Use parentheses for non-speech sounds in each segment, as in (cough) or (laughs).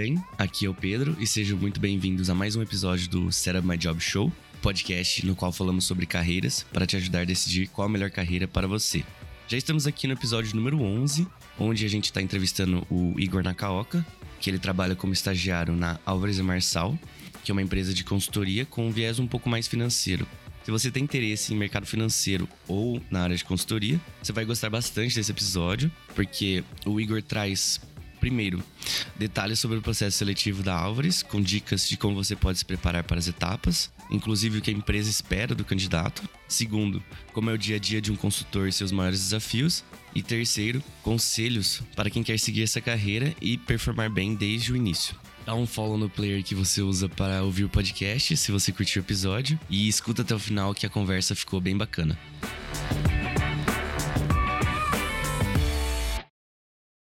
bem? Aqui é o Pedro e sejam muito bem-vindos a mais um episódio do Setup My Job Show, podcast no qual falamos sobre carreiras para te ajudar a decidir qual a melhor carreira para você. Já estamos aqui no episódio número 11, onde a gente está entrevistando o Igor Nakaoka, que ele trabalha como estagiário na Álvares e Marçal, que é uma empresa de consultoria com um viés um pouco mais financeiro. Se você tem interesse em mercado financeiro ou na área de consultoria, você vai gostar bastante desse episódio, porque o Igor traz Primeiro, detalhes sobre o processo seletivo da Álvares, com dicas de como você pode se preparar para as etapas, inclusive o que a empresa espera do candidato. Segundo, como é o dia a dia de um consultor e seus maiores desafios. E terceiro, conselhos para quem quer seguir essa carreira e performar bem desde o início. Dá um follow no player que você usa para ouvir o podcast, se você curtiu o episódio, e escuta até o final que a conversa ficou bem bacana.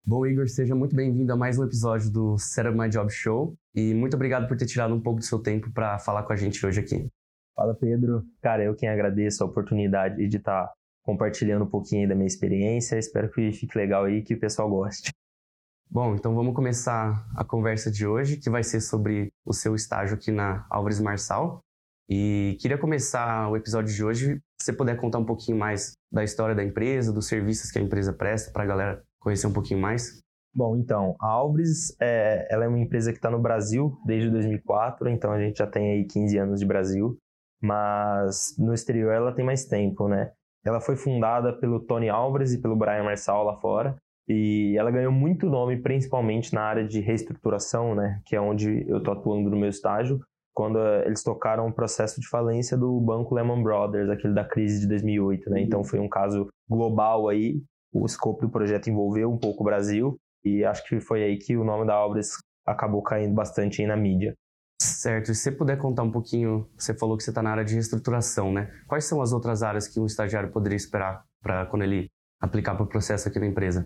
Bom, Igor, seja muito bem-vindo a mais um episódio do Setup My Job Show e muito obrigado por ter tirado um pouco do seu tempo para falar com a gente hoje aqui. Fala, Pedro. Cara, eu quem agradeço a oportunidade de estar tá compartilhando um pouquinho da minha experiência. Espero que fique legal aí, que o pessoal goste. Bom, então vamos começar a conversa de hoje, que vai ser sobre o seu estágio aqui na Álvares Marçal. E queria começar o episódio de hoje, se você puder contar um pouquinho mais da história da empresa, dos serviços que a empresa presta para a galera conhecer um pouquinho mais? Bom, então, a Alves é, ela é uma empresa que está no Brasil desde 2004, então a gente já tem aí 15 anos de Brasil, mas no exterior ela tem mais tempo, né? Ela foi fundada pelo Tony Alves e pelo Brian Marçal lá fora, e ela ganhou muito nome principalmente na área de reestruturação, né? Que é onde eu estou atuando no meu estágio, quando eles tocaram o processo de falência do banco Lehman Brothers, aquele da crise de 2008, né? Então foi um caso global aí o escopo do projeto envolveu um pouco o Brasil e acho que foi aí que o nome da Albres acabou caindo bastante na mídia. Certo, e se você puder contar um pouquinho, você falou que você está na área de reestruturação, né? Quais são as outras áreas que um estagiário poderia esperar para quando ele aplicar para o processo aqui na empresa?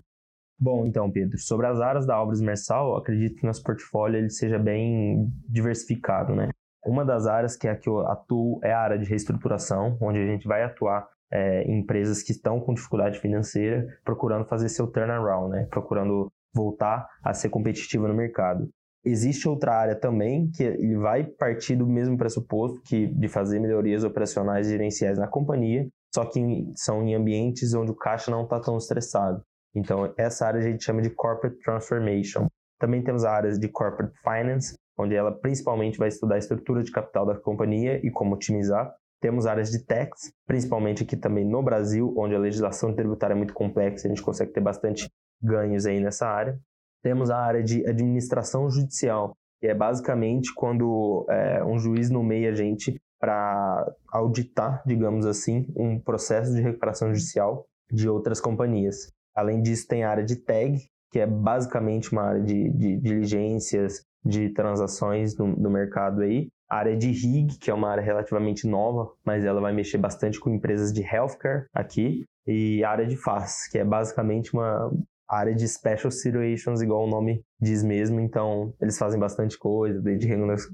Bom, então, Pedro, sobre as áreas da Albres Mersal, acredito que nosso portfólio ele seja bem diversificado, né? Uma das áreas que é a que eu atuo é a área de reestruturação, onde a gente vai atuar é, empresas que estão com dificuldade financeira procurando fazer seu turnaround, né? procurando voltar a ser competitiva no mercado. Existe outra área também que ele vai partir do mesmo pressuposto que de fazer melhorias operacionais e gerenciais na companhia, só que são em ambientes onde o caixa não está tão estressado. Então, essa área a gente chama de Corporate Transformation. Também temos a área de Corporate Finance, onde ela principalmente vai estudar a estrutura de capital da companhia e como otimizar. Temos áreas de tax, principalmente aqui também no Brasil, onde a legislação tributária é muito complexa, a gente consegue ter bastante ganhos aí nessa área. Temos a área de administração judicial, que é basicamente quando é, um juiz nomeia a gente para auditar, digamos assim, um processo de recuperação judicial de outras companhias. Além disso, tem a área de tag, que é basicamente uma área de, de diligências, de transações no, no mercado aí. A área de RIG, que é uma área relativamente nova, mas ela vai mexer bastante com empresas de healthcare aqui. E a área de FAS, que é basicamente uma área de special situations, igual o nome diz mesmo. Então, eles fazem bastante coisa, desde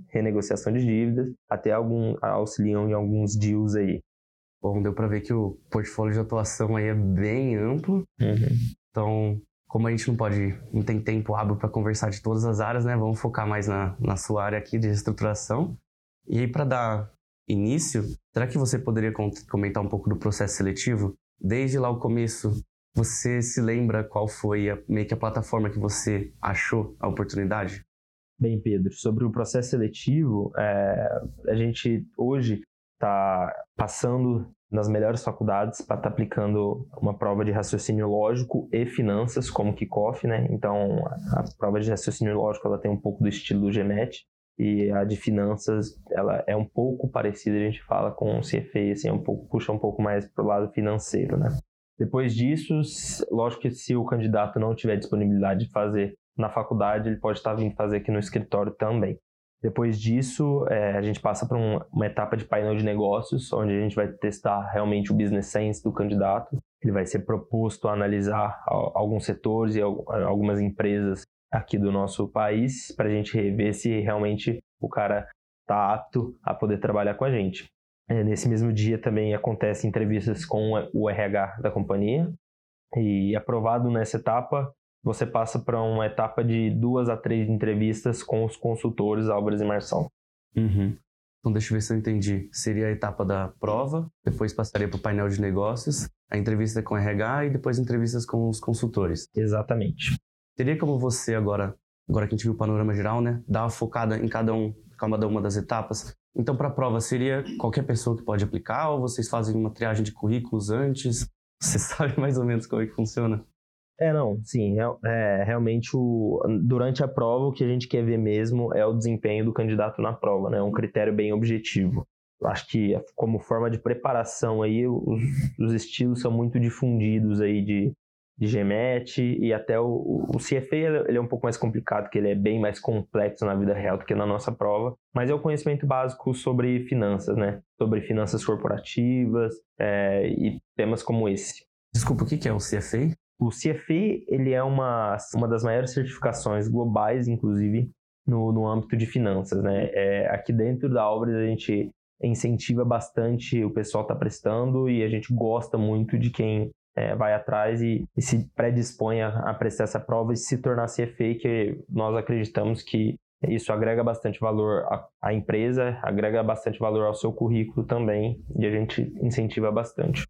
renegociação de dívidas até algum auxiliam em alguns deals aí. Bom, deu para ver que o portfólio de atuação aí é bem amplo. Uhum. Então, como a gente não pode, não tem tempo hábil para conversar de todas as áreas, né? Vamos focar mais na, na sua área aqui de reestruturação. E aí, para dar início, será que você poderia comentar um pouco do processo seletivo? Desde lá o começo, você se lembra qual foi a, meio que a plataforma que você achou a oportunidade? Bem, Pedro, sobre o processo seletivo, é, a gente hoje está passando nas melhores faculdades para estar tá aplicando uma prova de raciocínio lógico e finanças como kickoff, né? Então, a prova de raciocínio lógico ela tem um pouco do estilo do GMAT, e a de finanças ela é um pouco parecida a gente fala com o CFA assim é um pouco puxa um pouco mais para o lado financeiro né? Depois disso lógico que se o candidato não tiver disponibilidade de fazer na faculdade ele pode estar vindo fazer aqui no escritório também. Depois disso é, a gente passa para um, uma etapa de painel de negócios onde a gente vai testar realmente o business sense do candidato. Ele vai ser proposto a analisar alguns setores e algumas empresas aqui do nosso país para a gente rever se realmente o cara está apto a poder trabalhar com a gente. É, nesse mesmo dia também acontecem entrevistas com o RH da companhia e aprovado nessa etapa você passa para uma etapa de duas a três entrevistas com os consultores Álvares e Marçal. Uhum. Então, deixa eu ver se eu entendi. Seria a etapa da prova, depois passaria para o painel de negócios, a entrevista com o RH e depois entrevistas com os consultores. Exatamente. Teria como você agora, agora que a gente viu o panorama geral, né, dar uma focada em cada um, cada uma das etapas? Então, para a prova, seria qualquer pessoa que pode aplicar ou vocês fazem uma triagem de currículos antes? (laughs) Você sabe mais ou menos como é que funciona? É, não, sim, é, é, realmente o, durante a prova o que a gente quer ver mesmo é o desempenho do candidato na prova, né? É um critério bem objetivo. Acho que como forma de preparação aí, os, os estilos são muito difundidos aí de, de GMAT e até o, o CFA ele é um pouco mais complicado, que ele é bem mais complexo na vida real do que na nossa prova, mas é o conhecimento básico sobre finanças, né? Sobre finanças corporativas é, e temas como esse. Desculpa, o que é o CFA? O CFA ele é uma, uma das maiores certificações globais, inclusive, no, no âmbito de finanças. Né? É, aqui dentro da Albres a gente incentiva bastante o pessoal está prestando e a gente gosta muito de quem é, vai atrás e, e se predispõe a, a, prestar essa prova e se tornar CFA, que nós acreditamos que isso agrega bastante valor à, à empresa, agrega bastante valor ao seu currículo também e a gente incentiva bastante.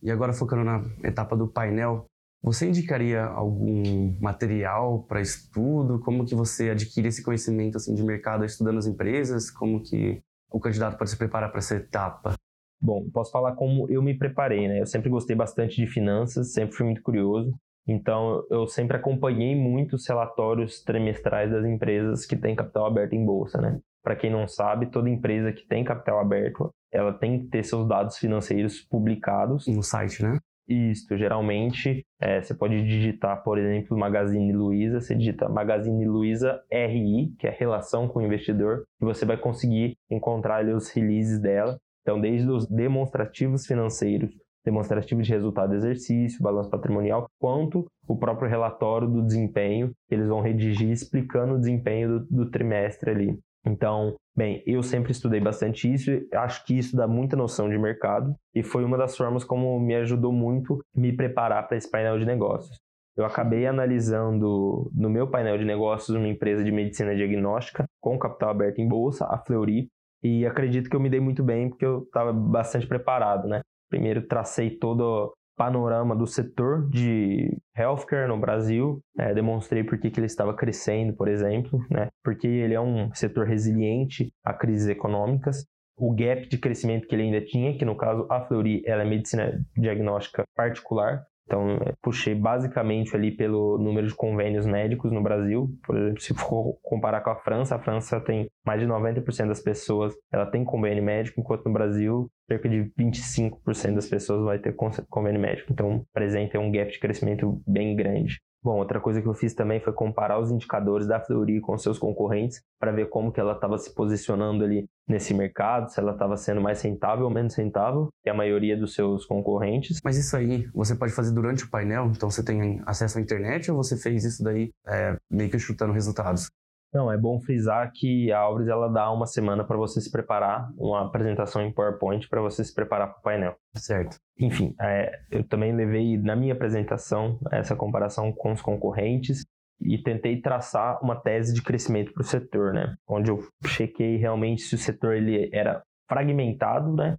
E agora focando na etapa do painel, você indicaria algum material para estudo? Como que você adquire esse conhecimento assim de mercado estudando as empresas? Como que o candidato pode se preparar para essa etapa? Bom, posso falar como eu me preparei, né? Eu sempre gostei bastante de finanças, sempre fui muito curioso. Então, eu sempre acompanhei muitos relatórios trimestrais das empresas que têm capital aberto em bolsa, né? Para quem não sabe, toda empresa que tem capital aberto, ela tem que ter seus dados financeiros publicados no site, né? Isto, geralmente, é, você pode digitar, por exemplo, Magazine Luiza, você digita Magazine Luiza RI, que é relação com o investidor, e você vai conseguir encontrar ali os releases dela. Então, desde os demonstrativos financeiros, demonstrativo de resultado do exercício, balanço patrimonial, quanto o próprio relatório do desempenho, que eles vão redigir explicando o desempenho do, do trimestre ali. Então, bem, eu sempre estudei bastante isso, acho que isso dá muita noção de mercado e foi uma das formas como me ajudou muito me preparar para esse painel de negócios. Eu acabei analisando no meu painel de negócios uma empresa de medicina diagnóstica com capital aberto em bolsa, a Fleury, e acredito que eu me dei muito bem porque eu estava bastante preparado, né? Primeiro tracei todo panorama do setor de healthcare no Brasil, é, demonstrei por que, ele estava crescendo, por exemplo, né? porque ele é um setor resiliente a crises econômicas, o gap de crescimento que ele ainda tinha, que no caso a Fleury ela é medicina diagnóstica particular, então, puxei basicamente ali pelo número de convênios médicos no Brasil. Por exemplo, se for comparar com a França, a França tem mais de 90% das pessoas, ela tem convênio médico, enquanto no Brasil, cerca de 25% das pessoas vai ter convênio médico. Então, apresenta um gap de crescimento bem grande. Bom, outra coisa que eu fiz também foi comparar os indicadores da Fleury com seus concorrentes para ver como que ela estava se posicionando ali nesse mercado, se ela estava sendo mais rentável ou menos rentável que a maioria dos seus concorrentes. Mas isso aí você pode fazer durante o painel? Então você tem acesso à internet ou você fez isso daí é, meio que chutando resultados? Não, é bom frisar que a Alves ela dá uma semana para você se preparar, uma apresentação em PowerPoint para você se preparar para o painel. Certo. Enfim, é, eu também levei na minha apresentação essa comparação com os concorrentes e tentei traçar uma tese de crescimento para o setor, né? Onde eu chequei realmente se o setor ele era fragmentado, né?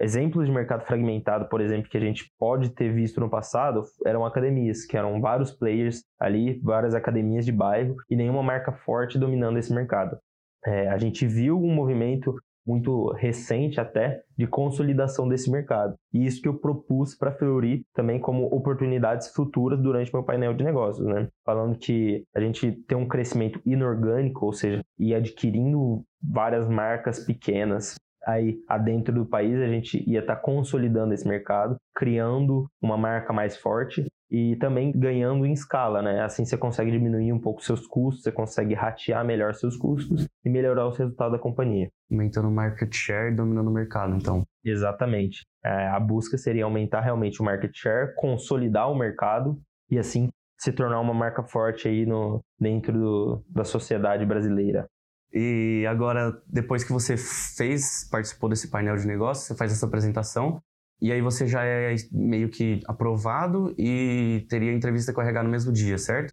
Exemplos de mercado fragmentado, por exemplo, que a gente pode ter visto no passado, eram academias, que eram vários players ali, várias academias de bairro e nenhuma marca forte dominando esse mercado. É, a gente viu um movimento muito recente até de consolidação desse mercado. E isso que eu propus para a Fleury também como oportunidades futuras durante meu painel de negócios, né? Falando que a gente tem um crescimento inorgânico, ou seja, ir adquirindo várias marcas pequenas aí adentro do país a gente ia estar tá consolidando esse mercado, criando uma marca mais forte e também ganhando em escala, né? Assim você consegue diminuir um pouco seus custos, você consegue ratear melhor seus custos e melhorar os resultados da companhia. Aumentando o market share, dominando o mercado, então. Exatamente. É, a busca seria aumentar realmente o market share, consolidar o mercado e assim se tornar uma marca forte aí no, dentro do, da sociedade brasileira. E agora, depois que você fez, participou desse painel de negócios, você faz essa apresentação, e aí você já é meio que aprovado e teria entrevista com o RH no mesmo dia, certo?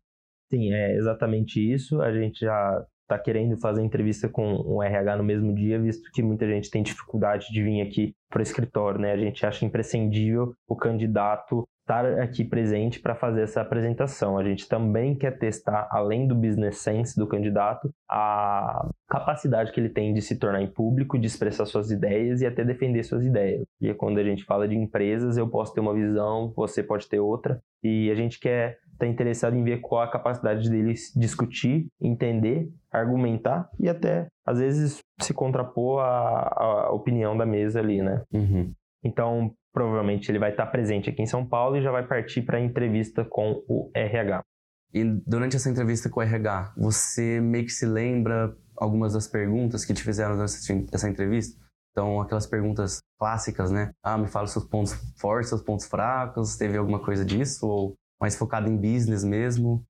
Sim, é exatamente isso. A gente já está querendo fazer entrevista com o RH no mesmo dia, visto que muita gente tem dificuldade de vir aqui para o escritório, né? A gente acha imprescindível o candidato estar aqui presente para fazer essa apresentação. A gente também quer testar, além do business sense do candidato, a capacidade que ele tem de se tornar em público, de expressar suas ideias e até defender suas ideias. E quando a gente fala de empresas, eu posso ter uma visão, você pode ter outra, e a gente quer está interessado em ver qual a capacidade dele discutir, entender, argumentar e até, às vezes, se contrapor à, à opinião da mesa ali, né? Uhum. Então, provavelmente ele vai estar presente aqui em São Paulo e já vai partir para a entrevista com o RH. E durante essa entrevista com o RH, você meio que se lembra algumas das perguntas que te fizeram nessa entrevista? Então, aquelas perguntas clássicas, né? Ah, me fala seus pontos fortes, seus pontos fracos. Teve alguma coisa disso? Ou mais focado em business mesmo?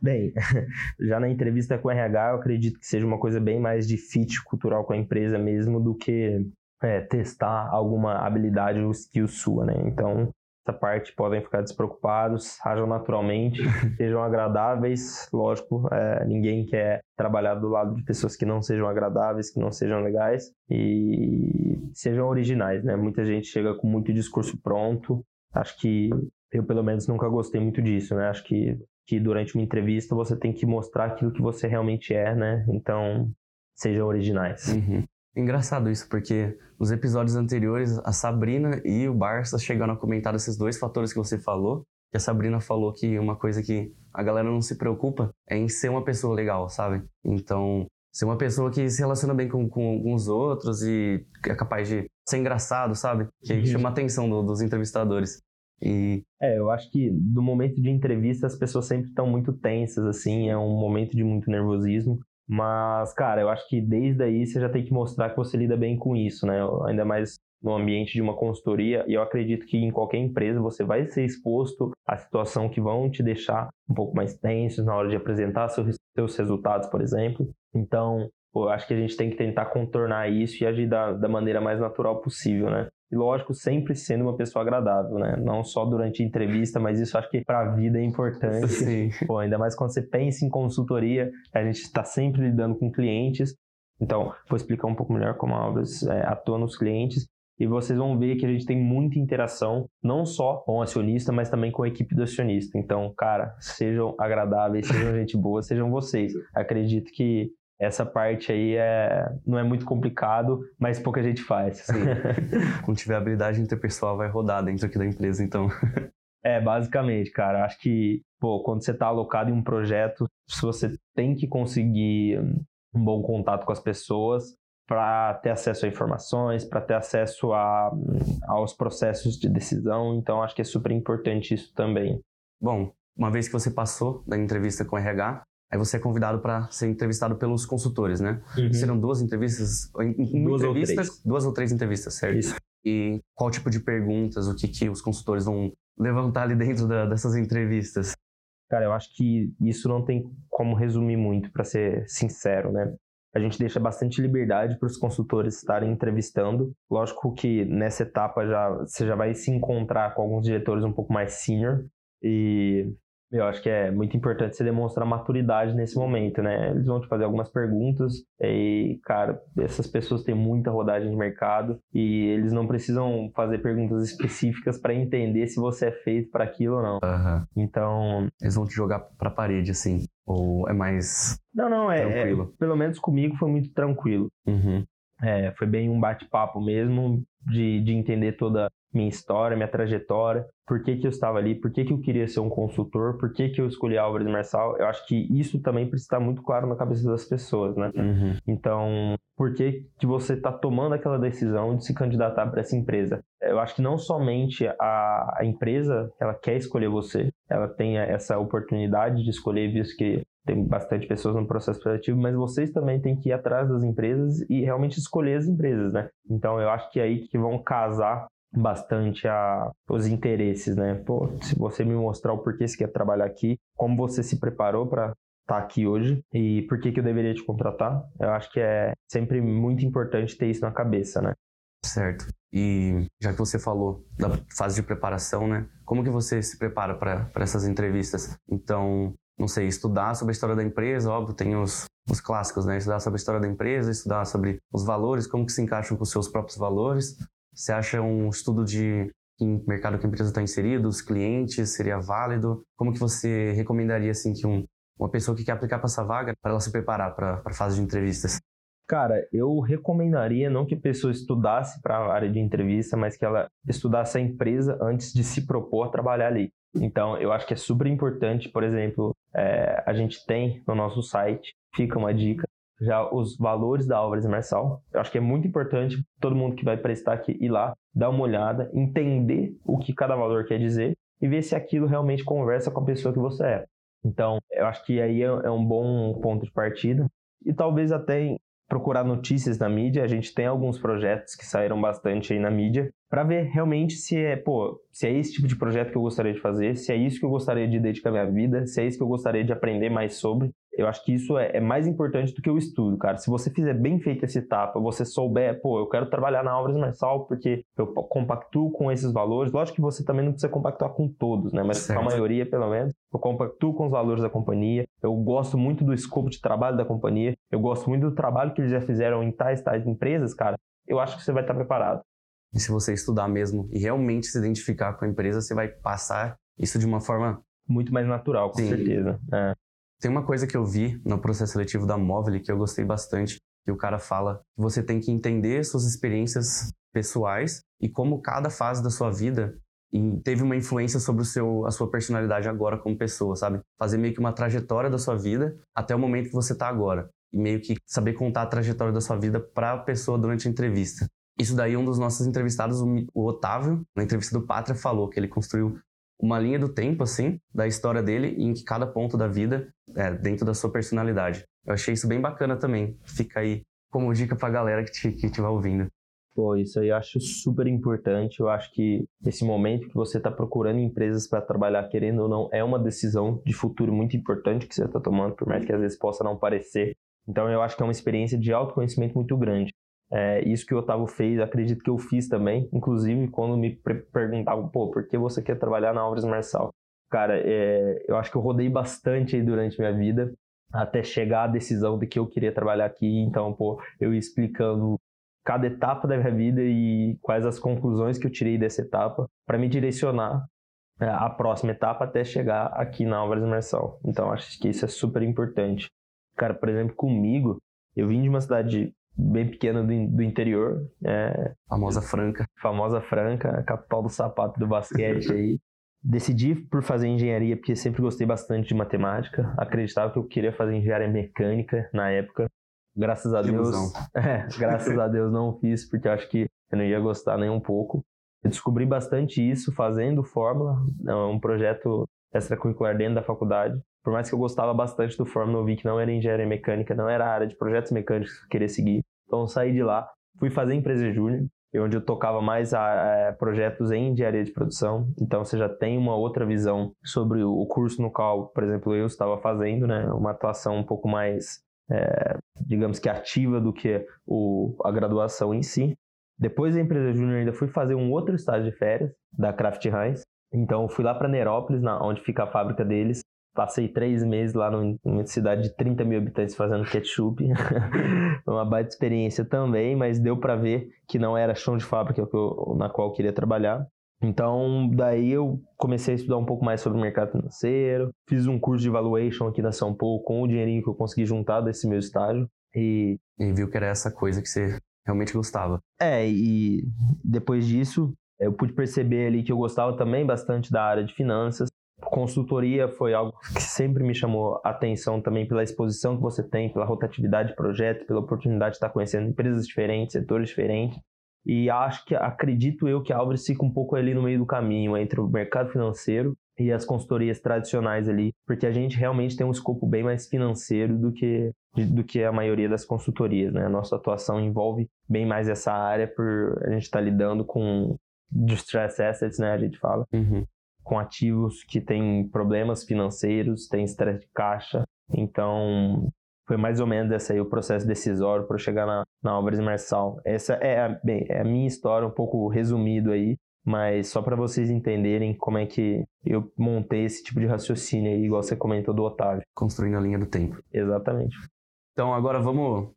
Bem, (laughs) já na entrevista com o RH, eu acredito que seja uma coisa bem mais de fit cultural com a empresa mesmo do que é, testar alguma habilidade ou skill sua, né? Então, essa parte podem ficar despreocupados, ajam naturalmente, (laughs) sejam agradáveis. Lógico, é, ninguém quer trabalhar do lado de pessoas que não sejam agradáveis, que não sejam legais e sejam originais, né? Muita gente chega com muito discurso pronto. Acho que eu, pelo menos, nunca gostei muito disso, né? Acho que, que durante uma entrevista você tem que mostrar aquilo que você realmente é, né? Então, sejam originais. Uhum. Engraçado isso, porque nos episódios anteriores, a Sabrina e o Barça chegaram a comentar esses dois fatores que você falou. Que a Sabrina falou que uma coisa que a galera não se preocupa é em ser uma pessoa legal, sabe? Então, ser uma pessoa que se relaciona bem com, com, os outros e é capaz de ser engraçado, sabe? Que uhum. chama a atenção do, dos entrevistadores. E... É, eu acho que no momento de entrevista as pessoas sempre estão muito tensas, assim, é um momento de muito nervosismo. Mas, cara, eu acho que desde aí você já tem que mostrar que você lida bem com isso, né? Ainda mais no ambiente de uma consultoria, e eu acredito que em qualquer empresa você vai ser exposto a situação que vão te deixar um pouco mais tensos na hora de apresentar seus, seus resultados, por exemplo. Então, eu acho que a gente tem que tentar contornar isso e agir da, da maneira mais natural possível, né? E lógico, sempre sendo uma pessoa agradável, né? Não só durante a entrevista, mas isso acho que para a vida é importante. Sim. Pô, ainda mais quando você pensa em consultoria, a gente está sempre lidando com clientes. Então, vou explicar um pouco melhor como a Obras é, atua nos clientes. E vocês vão ver que a gente tem muita interação, não só com o acionista, mas também com a equipe do acionista. Então, cara, sejam agradáveis, sejam gente boa, sejam vocês. Acredito que essa parte aí é, não é muito complicado, mas pouca gente faz. Sim. (laughs) Quando tiver habilidade interpessoal, vai rodar dentro aqui da empresa, então. é, basicamente, cara. Acho que, pô, quando você está alocado em um projeto, se você tem que conseguir um bom contato com as pessoas para ter acesso a informações, para ter acesso a, aos processos de decisão. Então, acho que é super importante isso também. Bom, uma vez que você passou da entrevista com o RH, Aí você é convidado para ser entrevistado pelos consultores, né? Uhum. Serão duas entrevistas, duas ou três. duas ou três entrevistas, certo? Isso. E qual tipo de perguntas, o que, que os consultores vão levantar ali dentro da, dessas entrevistas? Cara, eu acho que isso não tem como resumir muito, para ser sincero, né? A gente deixa bastante liberdade para os consultores estarem entrevistando. Lógico que nessa etapa já você já vai se encontrar com alguns diretores um pouco mais senior e eu acho que é muito importante você demonstrar maturidade nesse momento, né? Eles vão te fazer algumas perguntas e, cara, essas pessoas têm muita rodagem de mercado e eles não precisam fazer perguntas específicas para entender se você é feito para aquilo ou não. Uhum. Então. Eles vão te jogar para a parede, assim. Ou é mais. Não, não, é. é tranquilo. É, pelo menos comigo foi muito tranquilo. Uhum. É, foi bem um bate-papo mesmo, de, de entender toda minha história, minha trajetória, por que, que eu estava ali, por que, que eu queria ser um consultor, por que, que eu escolhi Álvares Marçal. Eu acho que isso também precisa estar muito claro na cabeça das pessoas, né? Uhum. Então, por que, que você está tomando aquela decisão de se candidatar para essa empresa? Eu acho que não somente a, a empresa ela quer escolher você, ela tem essa oportunidade de escolher, visto que tem bastante pessoas no processo seletivo, mas vocês também têm que ir atrás das empresas e realmente escolher as empresas, né? Então eu acho que é aí que vão casar bastante a, os interesses, né? Pô, se você me mostrar o porquê você quer trabalhar aqui, como você se preparou para estar tá aqui hoje e por que, que eu deveria te contratar, eu acho que é sempre muito importante ter isso na cabeça, né? Certo. E já que você falou da fase de preparação, né? Como que você se prepara para essas entrevistas? Então, não sei, estudar sobre a história da empresa, óbvio, tem os, os clássicos, né? Estudar sobre a história da empresa, estudar sobre os valores, como que se encaixam com os seus próprios valores. Você acha um estudo de em mercado que a empresa está inserida, os clientes, seria válido? Como que você recomendaria assim que um, uma pessoa que quer aplicar para essa vaga, para ela se preparar para a fase de entrevistas? Cara, eu recomendaria não que a pessoa estudasse para a área de entrevista, mas que ela estudasse a empresa antes de se propor a trabalhar ali. Então, eu acho que é super importante, por exemplo, é, a gente tem no nosso site, fica uma dica, já os valores da Álvares Marçal. Eu acho que é muito importante todo mundo que vai prestar aqui ir lá, dar uma olhada, entender o que cada valor quer dizer e ver se aquilo realmente conversa com a pessoa que você é. Então, eu acho que aí é, é um bom ponto de partida. E talvez até procurar notícias na mídia. A gente tem alguns projetos que saíram bastante aí na mídia para ver realmente se é, pô, se é esse tipo de projeto que eu gostaria de fazer, se é isso que eu gostaria de dedicar minha vida, se é isso que eu gostaria de aprender mais sobre. Eu acho que isso é, é mais importante do que o estudo, cara. Se você fizer bem feita essa etapa, você souber, pô, eu quero trabalhar na Álvares Marçal porque eu compactuo com esses valores. Lógico que você também não precisa compactuar com todos, né? Mas certo. a maioria, pelo menos. Eu compactuo com os valores da companhia. Eu gosto muito do escopo de trabalho da companhia. Eu gosto muito do trabalho que eles já fizeram em tais, tais empresas, cara. Eu acho que você vai estar preparado. E se você estudar mesmo e realmente se identificar com a empresa, você vai passar isso de uma forma muito mais natural, com Sim. certeza. É. Tem uma coisa que eu vi no processo seletivo da Móvel que eu gostei bastante, que o cara fala que você tem que entender suas experiências pessoais e como cada fase da sua vida teve uma influência sobre o seu, a sua personalidade agora como pessoa, sabe? Fazer meio que uma trajetória da sua vida até o momento que você está agora. E meio que saber contar a trajetória da sua vida para a pessoa durante a entrevista. Isso daí, um dos nossos entrevistados, o Otávio, na entrevista do Pátria, falou que ele construiu uma linha do tempo, assim, da história dele, em que cada ponto da vida é dentro da sua personalidade. Eu achei isso bem bacana também. Fica aí como dica pra galera que, te, que estiver ouvindo. Pô, isso aí eu acho super importante. Eu acho que esse momento que você está procurando empresas para trabalhar, querendo ou não, é uma decisão de futuro muito importante que você está tomando, por mais que às vezes possa não parecer. Então eu acho que é uma experiência de autoconhecimento muito grande. É, isso que o Otávio fez, acredito que eu fiz também. Inclusive, quando me perguntavam, pô, por que você quer trabalhar na Álvares Marçal? Cara, é, eu acho que eu rodei bastante aí durante minha vida até chegar à decisão de que eu queria trabalhar aqui. Então, pô, eu ia explicando cada etapa da minha vida e quais as conclusões que eu tirei dessa etapa para me direcionar é, à próxima etapa até chegar aqui na Álvares Marçal. Então, acho que isso é super importante. Cara, por exemplo, comigo, eu vim de uma cidade bem pequena do, do interior. É, famosa Franca. Famosa Franca, capital do sapato do basquete aí. Decidi por fazer engenharia porque sempre gostei bastante de matemática. Acreditava que eu queria fazer engenharia mecânica na época. Graças a que Deus. (laughs) É, graças a Deus não fiz porque eu acho que eu não ia gostar nem um pouco. Eu descobri bastante isso fazendo Fórmula, é um projeto extracurricular dentro da faculdade. Por mais que eu gostava bastante do Fórmula, eu vi que não era engenharia mecânica, não era a área de projetos mecânicos que eu queria seguir. Então saí de lá, fui fazer empresa júnior, onde eu tocava mais a, a, projetos em engenharia de produção. Então você já tem uma outra visão sobre o, o curso no qual, por exemplo, eu estava fazendo, né? Uma atuação um pouco mais, é, digamos que ativa do que o, a graduação em si. Depois da empresa júnior ainda fui fazer um outro estágio de férias da Kraft Heinz. Então fui lá para Nerópolis, na, onde fica a fábrica deles, Passei três meses lá numa cidade de 30 mil habitantes fazendo ketchup. (laughs) Foi uma baita experiência também, mas deu para ver que não era chão de fábrica na qual eu queria trabalhar. Então, daí eu comecei a estudar um pouco mais sobre o mercado financeiro, fiz um curso de valuation aqui na São Paulo com o dinheirinho que eu consegui juntar desse meu estágio. E, e viu que era essa coisa que você realmente gostava. É, e depois disso, eu pude perceber ali que eu gostava também bastante da área de finanças. Consultoria foi algo que sempre me chamou a atenção também pela exposição que você tem, pela rotatividade de projeto, pela oportunidade de estar conhecendo empresas diferentes, setores diferentes. E acho que, acredito eu, que a Álvares fica um pouco ali no meio do caminho entre o mercado financeiro e as consultorias tradicionais ali, porque a gente realmente tem um escopo bem mais financeiro do que, do que a maioria das consultorias, né? A nossa atuação envolve bem mais essa área por a gente estar tá lidando com distress assets, né? A gente fala. Uhum com ativos que têm problemas financeiros, têm estresse de caixa. Então, foi mais ou menos esse aí o processo decisório para chegar na, na Álvares Marçal. Essa é a, bem, é a minha história, um pouco resumido aí. mas só para vocês entenderem como é que eu montei esse tipo de raciocínio aí, igual você comentou do Otávio. Construindo a linha do tempo. Exatamente. Então agora vamos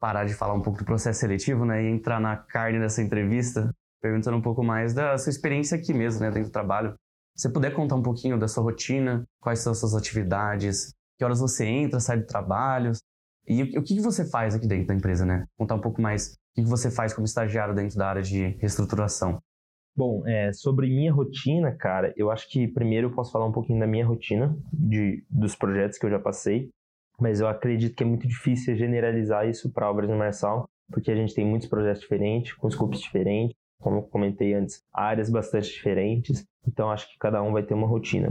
parar de falar um pouco do processo seletivo, né, e entrar na carne dessa entrevista, perguntando um pouco mais da sua experiência aqui mesmo, né, dentro do trabalho. Você puder contar um pouquinho da sua rotina, quais são as suas atividades, que horas você entra, sai do trabalho, e o que você faz aqui dentro da empresa, né? Contar um pouco mais o que você faz como estagiário dentro da área de reestruturação. Bom, é, sobre minha rotina, cara, eu acho que primeiro eu posso falar um pouquinho da minha rotina, de, dos projetos que eu já passei, mas eu acredito que é muito difícil generalizar isso para obras no Marçal, porque a gente tem muitos projetos diferentes, com scopes diferentes, como comentei antes, áreas bastante diferentes, então acho que cada um vai ter uma rotina.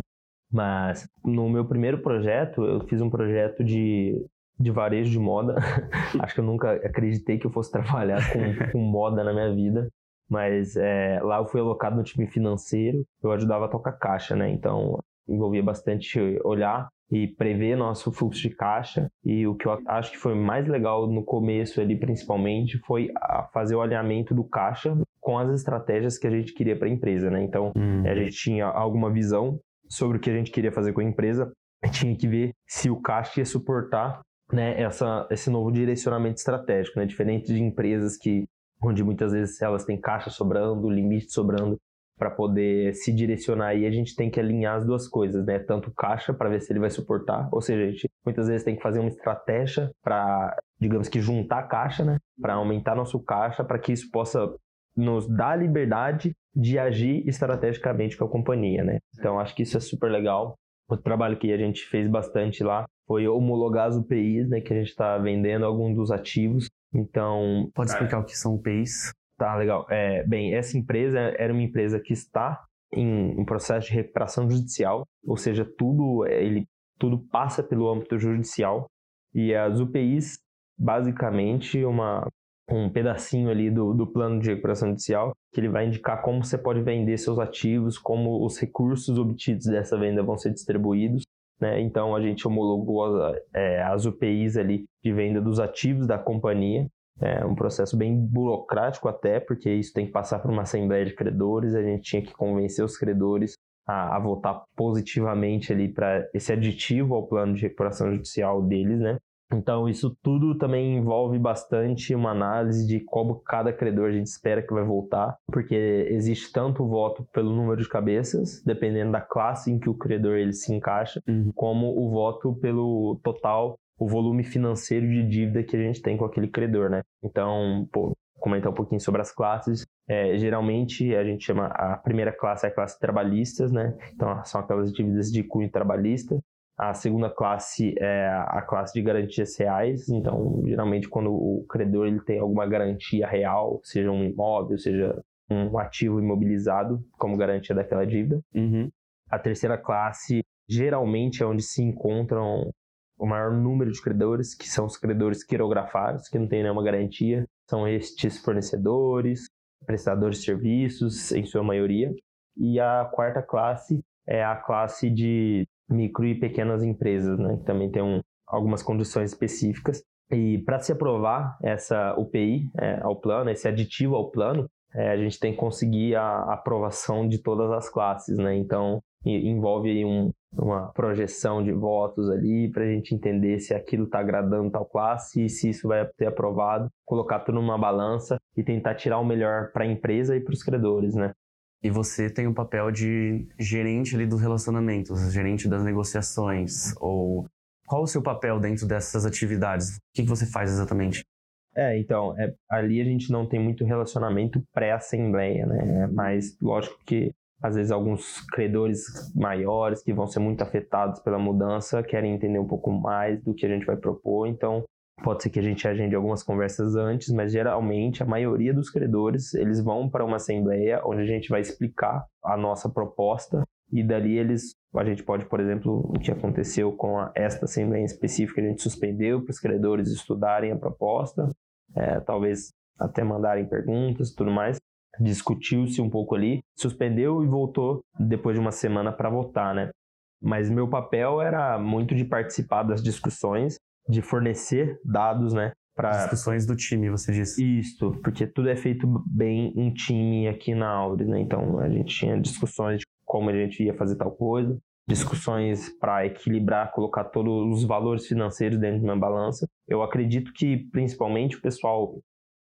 Mas no meu primeiro projeto, eu fiz um projeto de, de varejo de moda. (laughs) acho que eu nunca acreditei que eu fosse (laughs) trabalhar com, com moda na minha vida mas é, lá eu fui alocado no time financeiro, eu ajudava a tocar caixa, né? Então envolvia bastante olhar e prever nosso fluxo de caixa. E o que eu acho que foi mais legal no começo ali, principalmente, foi fazer o alinhamento do caixa com as estratégias que a gente queria para a empresa, né? Então hum. a gente tinha alguma visão sobre o que a gente queria fazer com a empresa, tinha que ver se o caixa ia suportar né, essa, esse novo direcionamento estratégico, né? Diferente de empresas que onde muitas vezes elas têm caixa sobrando, limite sobrando para poder se direcionar aí, a gente tem que alinhar as duas coisas, né? Tanto caixa para ver se ele vai suportar, ou seja, a gente muitas vezes tem que fazer uma estratégia para, digamos que juntar caixa, né? Para aumentar nosso caixa, para que isso possa nos dar liberdade de agir estrategicamente com a companhia, né? Então acho que isso é super legal. O trabalho que a gente fez bastante lá foi homologar as UPIs, né? Que a gente está vendendo alguns dos ativos então. Pode explicar é, o que são UPIs? Tá, legal. É, bem, essa empresa era uma empresa que está em um processo de recuperação judicial, ou seja, tudo ele tudo passa pelo âmbito judicial e as UPIs basicamente uma um pedacinho ali do, do plano de recuperação judicial que ele vai indicar como você pode vender seus ativos, como os recursos obtidos dessa venda vão ser distribuídos né? Então a gente homologou é, as UPIs ali de venda dos ativos da companhia. É um processo bem burocrático até, porque isso tem que passar por uma assembleia de credores, a gente tinha que convencer os credores a, a votar positivamente ali para esse aditivo ao plano de recuperação judicial deles, né? Então, isso tudo também envolve bastante uma análise de como cada credor a gente espera que vai voltar, porque existe tanto o voto pelo número de cabeças, dependendo da classe em que o credor ele se encaixa, uhum. como o voto pelo total, o volume financeiro de dívida que a gente tem com aquele credor, né? Então, pô, comentar um pouquinho sobre as classes. É, geralmente a gente chama a primeira classe é a classe trabalhistas, né? Então são aquelas dívidas de cunho trabalhista. A segunda classe é a classe de garantias reais, então geralmente quando o credor ele tem alguma garantia real, seja um imóvel, seja um ativo imobilizado como garantia daquela dívida. Uhum. A terceira classe geralmente é onde se encontram o maior número de credores, que são os credores quirografados, que não têm nenhuma garantia. São estes fornecedores, prestadores de serviços, em sua maioria. E a quarta classe é a classe de micro e pequenas empresas, né, que também tem um, algumas condições específicas. E para se aprovar essa UPI é, ao plano, esse aditivo ao plano, é, a gente tem que conseguir a aprovação de todas as classes, né? Então envolve um, uma projeção de votos ali para a gente entender se aquilo está agradando tal classe e se isso vai ser aprovado, colocar tudo numa balança e tentar tirar o melhor para a empresa e para os credores, né? E você tem o papel de gerente ali dos relacionamentos, gerente das negociações, ou qual o seu papel dentro dessas atividades? O que, você faz exatamente? É, então, é, ali a gente não tem muito relacionamento pré-assembleia, né? Mas lógico que às vezes alguns credores maiores que vão ser muito afetados pela mudança querem entender um pouco mais do que a gente vai propor, então Pode ser que a gente agende algumas conversas antes, mas geralmente a maioria dos credores eles vão para uma assembleia onde a gente vai explicar a nossa proposta e dali eles a gente pode, por exemplo, o que aconteceu com a, esta assembleia em específica, a gente suspendeu para os credores estudarem a proposta, é, talvez até mandarem perguntas, tudo mais. Discutiu-se um pouco ali, suspendeu e voltou depois de uma semana para votar, né? Mas meu papel era muito de participar das discussões de fornecer dados, né? Pra... Discussões do time, você disse. Isso, porque tudo é feito bem em time aqui na Auris, né? Então a gente tinha discussões de como a gente ia fazer tal coisa, discussões para equilibrar, colocar todos os valores financeiros dentro de uma balança. Eu acredito que principalmente o pessoal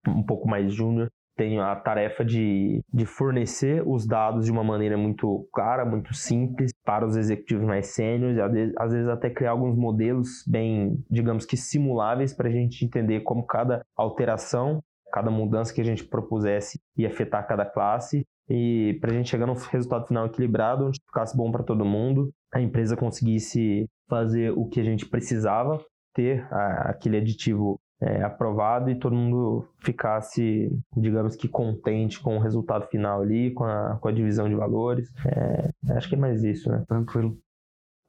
um pouco mais júnior tem a tarefa de, de fornecer os dados de uma maneira muito clara, muito simples para os executivos mais sêniores, às vezes, até criar alguns modelos bem, digamos que simuláveis para a gente entender como cada alteração, cada mudança que a gente propusesse ia afetar cada classe. E para a gente chegar num resultado final equilibrado, onde ficasse bom para todo mundo, a empresa conseguisse fazer o que a gente precisava, ter aquele aditivo é, aprovado e todo mundo ficasse, digamos que contente com o resultado final ali, com a, com a divisão de valores. É, acho que é mais isso, né? Tranquilo.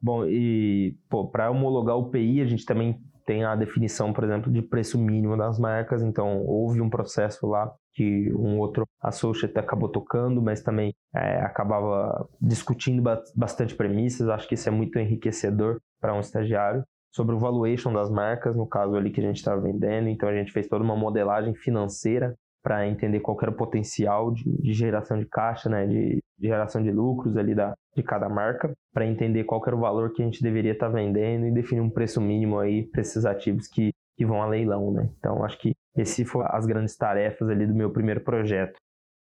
Bom, e para homologar o PI, a gente também tem a definição, por exemplo, de preço mínimo das marcas. Então, houve um processo lá que um outro associate acabou tocando, mas também é, acabava discutindo bastante premissas. Acho que isso é muito enriquecedor para um estagiário sobre o valuation das marcas, no caso ali que a gente estava vendendo. Então a gente fez toda uma modelagem financeira para entender qual era o potencial de, de, geração de caixa, né, de, de, geração de lucros ali da, de cada marca, para entender qual era o valor que a gente deveria estar tá vendendo e definir um preço mínimo aí para esses ativos que, que vão a leilão, né. Então acho que esse foram as grandes tarefas ali do meu primeiro projeto.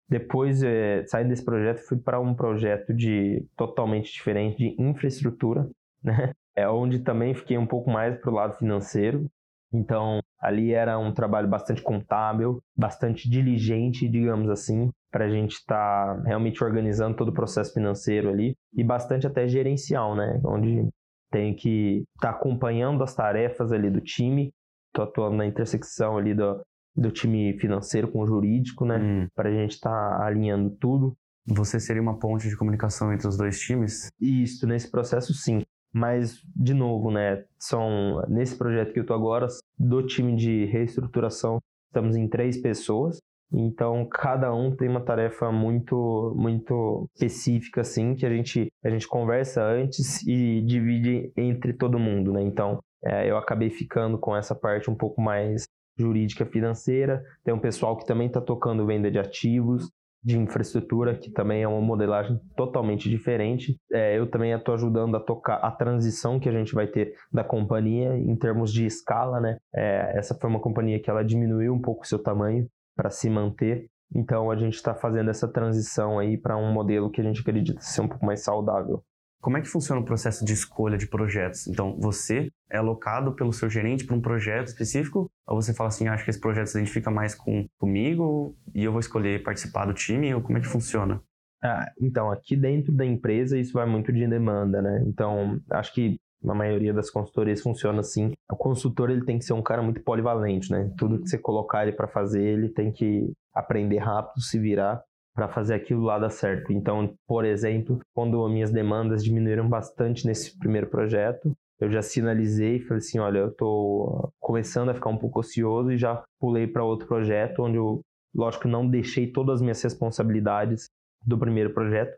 Depois, é, saindo desse projeto, fui para um projeto de totalmente diferente de infraestrutura, (laughs) né? É onde também fiquei um pouco mais para o lado financeiro. Então, ali era um trabalho bastante contábil, bastante diligente, digamos assim, para a gente estar tá realmente organizando todo o processo financeiro ali e bastante até gerencial, né? Onde tem que estar tá acompanhando as tarefas ali do time, estou atuando na intersecção ali do, do time financeiro com o jurídico, né? Hum. Para a gente estar tá alinhando tudo. Você seria uma ponte de comunicação entre os dois times? Isso, nesse processo sim. Mas, de novo, né, são nesse projeto que eu estou agora, do time de reestruturação, estamos em três pessoas. Então, cada um tem uma tarefa muito muito específica, assim, que a gente, a gente conversa antes e divide entre todo mundo, né? Então, é, eu acabei ficando com essa parte um pouco mais jurídica financeira. Tem um pessoal que também está tocando venda de ativos de infraestrutura, que também é uma modelagem totalmente diferente. É, eu também estou ajudando a tocar a transição que a gente vai ter da companhia em termos de escala, né? É, essa foi uma companhia que ela diminuiu um pouco o seu tamanho para se manter. Então a gente está fazendo essa transição aí para um modelo que a gente acredita ser um pouco mais saudável. Como é que funciona o processo de escolha de projetos? Então, você é alocado pelo seu gerente para um projeto específico? Ou você fala assim, ah, acho que esse projeto se identifica mais com, comigo e eu vou escolher participar do time? Ou como é que funciona? Ah, então, aqui dentro da empresa isso vai muito de demanda, né? Então, acho que na maioria das consultorias funciona assim. O consultor ele tem que ser um cara muito polivalente, né? Tudo que você colocar ele para fazer, ele tem que aprender rápido, se virar para fazer aquilo lá dar certo. Então, por exemplo, quando minhas demandas diminuíram bastante nesse primeiro projeto, eu já sinalizei e falei assim, olha, eu estou começando a ficar um pouco ocioso e já pulei para outro projeto onde eu, lógico, não deixei todas as minhas responsabilidades do primeiro projeto,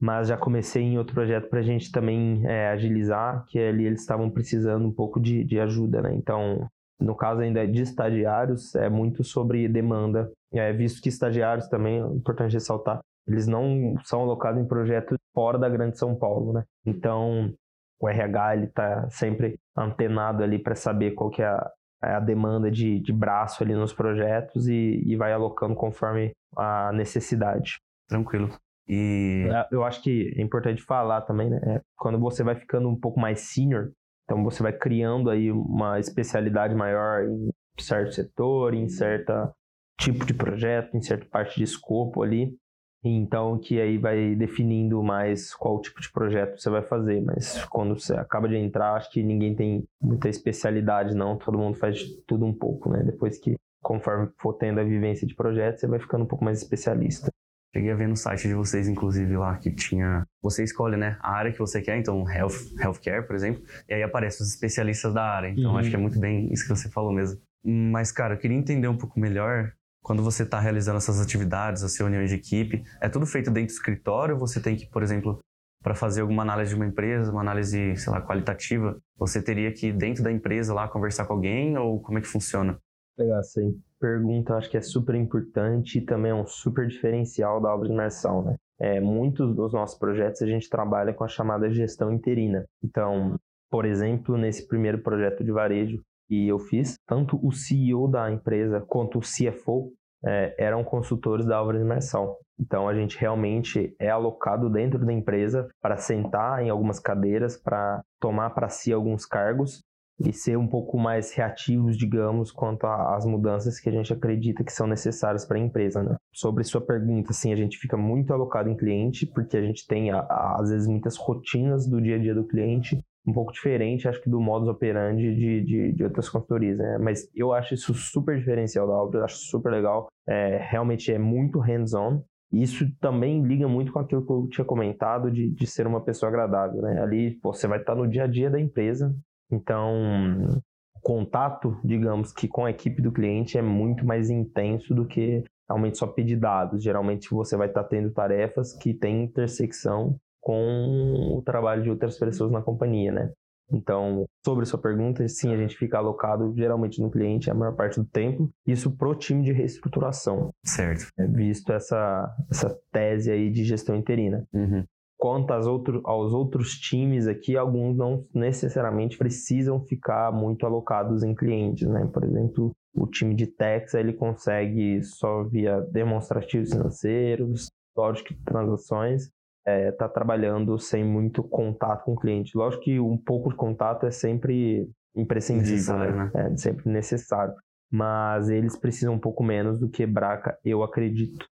mas já comecei em outro projeto para a gente também é, agilizar, que ali eles estavam precisando um pouco de, de ajuda, né? Então, no caso ainda de estagiários, é muito sobre demanda, é, visto que estagiários também, é importante ressaltar, eles não são alocados em projetos fora da Grande São Paulo, né? Então, o RH ele está sempre antenado ali para saber qual que é a, é a demanda de, de, braço ali nos projetos e, e vai alocando conforme a necessidade. Tranquilo. E é, eu acho que é importante falar também, né? É, quando você vai ficando um pouco mais senior, então você vai criando aí uma especialidade maior em certo setor, em certa tipo de projeto, em certa parte de escopo ali. Então, que aí vai definindo mais qual tipo de projeto você vai fazer. Mas quando você acaba de entrar, acho que ninguém tem muita especialidade, não. Todo mundo faz tudo um pouco, né? Depois que, conforme for tendo a vivência de projeto, você vai ficando um pouco mais especialista. Cheguei a ver no site de vocês, inclusive, lá que tinha. Você escolhe, né? A área que você quer, então, health, healthcare, por exemplo, e aí aparecem os especialistas da área. Então, uhum. acho que é muito bem isso que você falou mesmo. Mas, cara, eu queria entender um pouco melhor quando você está realizando essas atividades, as reuniões de equipe. É tudo feito dentro do escritório? Você tem que, por exemplo, para fazer alguma análise de uma empresa, uma análise, sei lá, qualitativa, você teria que, dentro da empresa lá, conversar com alguém? Ou como é que funciona? Essa pergunta acho que é super importante e também é um super diferencial da obra de imersão, né? É, muitos dos nossos projetos a gente trabalha com a chamada gestão interina. Então, por exemplo, nesse primeiro projeto de varejo que eu fiz, tanto o CEO da empresa quanto o CFO é, eram consultores da obra de imersão. Então a gente realmente é alocado dentro da empresa para sentar em algumas cadeiras, para tomar para si alguns cargos e ser um pouco mais reativos, digamos, quanto às mudanças que a gente acredita que são necessárias para a empresa. Né? Sobre sua pergunta, sim, a gente fica muito alocado em cliente, porque a gente tem, às vezes, muitas rotinas do dia a dia do cliente, um pouco diferente, acho que, do modus operandi de, de, de outras consultorias, né? Mas eu acho isso super diferencial da obra, acho super legal. É, realmente é muito hands-on, isso também liga muito com aquilo que eu tinha comentado de, de ser uma pessoa agradável, né? Ali você vai estar no dia a dia da empresa, então o contato, digamos que com a equipe do cliente é muito mais intenso do que realmente só pedir dados. Geralmente você vai estar tendo tarefas que têm intersecção com o trabalho de outras pessoas na companhia, né? Então, sobre sua pergunta, sim, a gente fica alocado geralmente no cliente a maior parte do tempo, isso pro time de reestruturação. Certo. É visto essa, essa tese aí de gestão interina. Uhum. Quanto aos, outro, aos outros times aqui, alguns não necessariamente precisam ficar muito alocados em clientes, né? Por exemplo, o time de Tex, ele consegue só via demonstrativos financeiros, lógico que transações, é, tá trabalhando sem muito contato com o cliente. Lógico que um pouco de contato é sempre imprescindível, né? né? É sempre necessário. Mas eles precisam um pouco menos do que Braca, eu acredito.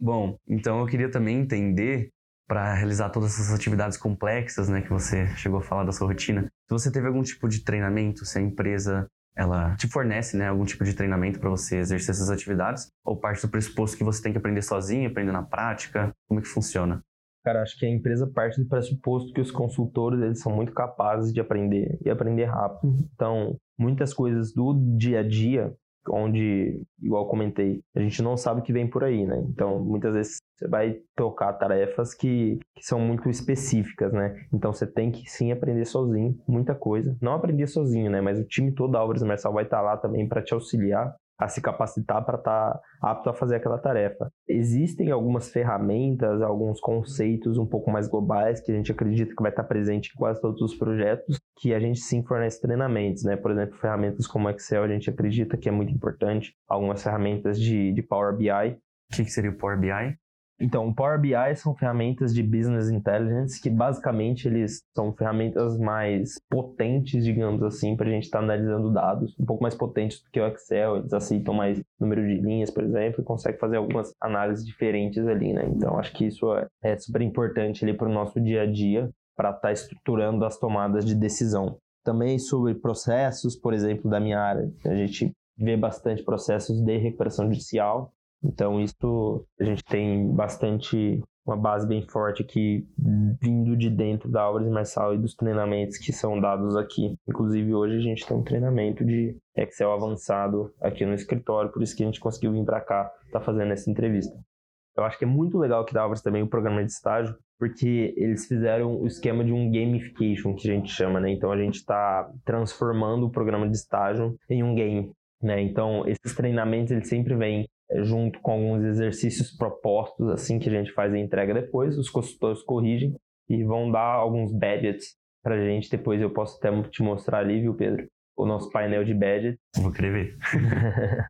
Bom, então eu queria também entender, para realizar todas essas atividades complexas, né, que você chegou a falar da sua rotina, se você teve algum tipo de treinamento, se a empresa ela te fornece né, algum tipo de treinamento para você exercer essas atividades, ou parte do pressuposto que você tem que aprender sozinho, aprender na prática, como é que funciona? Cara, acho que a empresa parte do pressuposto que os consultores eles são muito capazes de aprender e aprender rápido. Então, muitas coisas do dia a dia, onde, igual comentei, a gente não sabe o que vem por aí, né? Então, muitas vezes você vai tocar tarefas que, que são muito específicas, né? Então, você tem que sim aprender sozinho, muita coisa. Não aprender sozinho, né? Mas o time todo da Obras Imersal vai estar lá também para te auxiliar a se capacitar para estar tá apto a fazer aquela tarefa. Existem algumas ferramentas, alguns conceitos um pouco mais globais que a gente acredita que vai estar tá presente em quase todos os projetos, que a gente sim fornece treinamentos, né? Por exemplo, ferramentas como Excel a gente acredita que é muito importante, algumas ferramentas de, de Power BI. O que, que seria o Power BI? Então, o Power BI são ferramentas de Business Intelligence que basicamente eles são ferramentas mais potentes, digamos assim, para a gente estar tá analisando dados, um pouco mais potentes do que o Excel. Eles aceitam mais número de linhas, por exemplo, e conseguem fazer algumas análises diferentes ali, né? Então, acho que isso é, é super importante ali para o nosso dia a dia, para estar tá estruturando as tomadas de decisão. Também sobre processos, por exemplo, da minha área, a gente vê bastante processos de recuperação judicial, então, isso a gente tem bastante uma base bem forte aqui vindo de dentro da obra de Marçal e dos treinamentos que são dados aqui. Inclusive hoje a gente tem um treinamento de Excel avançado aqui no escritório, por isso que a gente conseguiu vir para cá, tá fazendo essa entrevista. Eu acho que é muito legal que da Obras também o programa de estágio, porque eles fizeram o esquema de um gamification que a gente chama, né? Então a gente está transformando o programa de estágio em um game. Né? Então, esses treinamentos eles sempre vêm junto com alguns exercícios propostos assim que a gente faz a entrega depois, os consultores corrigem e vão dar alguns badgets para a gente. Depois eu posso até te mostrar ali, viu, Pedro? O nosso painel de badgets. Vou querer ver. (laughs)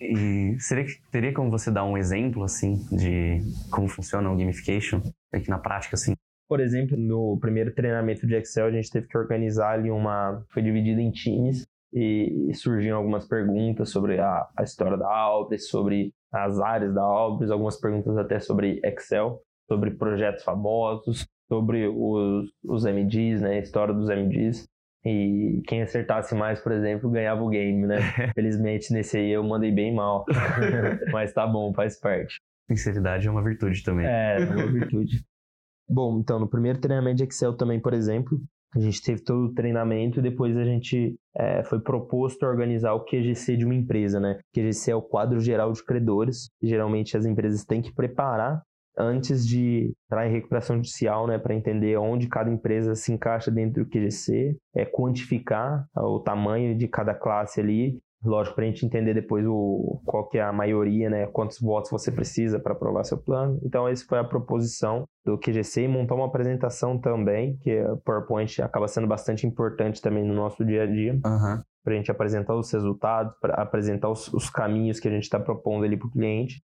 e seria, teria como você dar um exemplo, assim, de como funciona o gamification aqui na prática, assim? Por exemplo, no primeiro treinamento de Excel, a gente teve que organizar ali uma. Foi dividido em times e surgiam algumas perguntas sobre a, a história da Albres, sobre as áreas da Albres, algumas perguntas até sobre Excel, sobre projetos famosos, sobre os, os MDs, né, a história dos MDs. E quem acertasse mais, por exemplo, ganhava o game, né? (laughs) Felizmente nesse aí eu mandei bem mal. (laughs) Mas tá bom, faz parte. Sinceridade é uma virtude também. É, é uma virtude. (laughs) Bom, então no primeiro treinamento de Excel também, por exemplo, a gente teve todo o treinamento e depois a gente é, foi proposto organizar o QGC de uma empresa, né? O QGC é o quadro geral de credores. Geralmente as empresas têm que preparar antes de entrar em recuperação judicial, né, para entender onde cada empresa se encaixa dentro do QGC, é quantificar o tamanho de cada classe ali, Lógico, para a gente entender depois o, qual que é a maioria, né? Quantos votos você precisa para aprovar seu plano. Então, essa foi a proposição do QGC e montar uma apresentação também, que o PowerPoint acaba sendo bastante importante também no nosso dia a dia. Uhum. Para a gente apresentar os resultados, para apresentar os, os caminhos que a gente está propondo ali para o cliente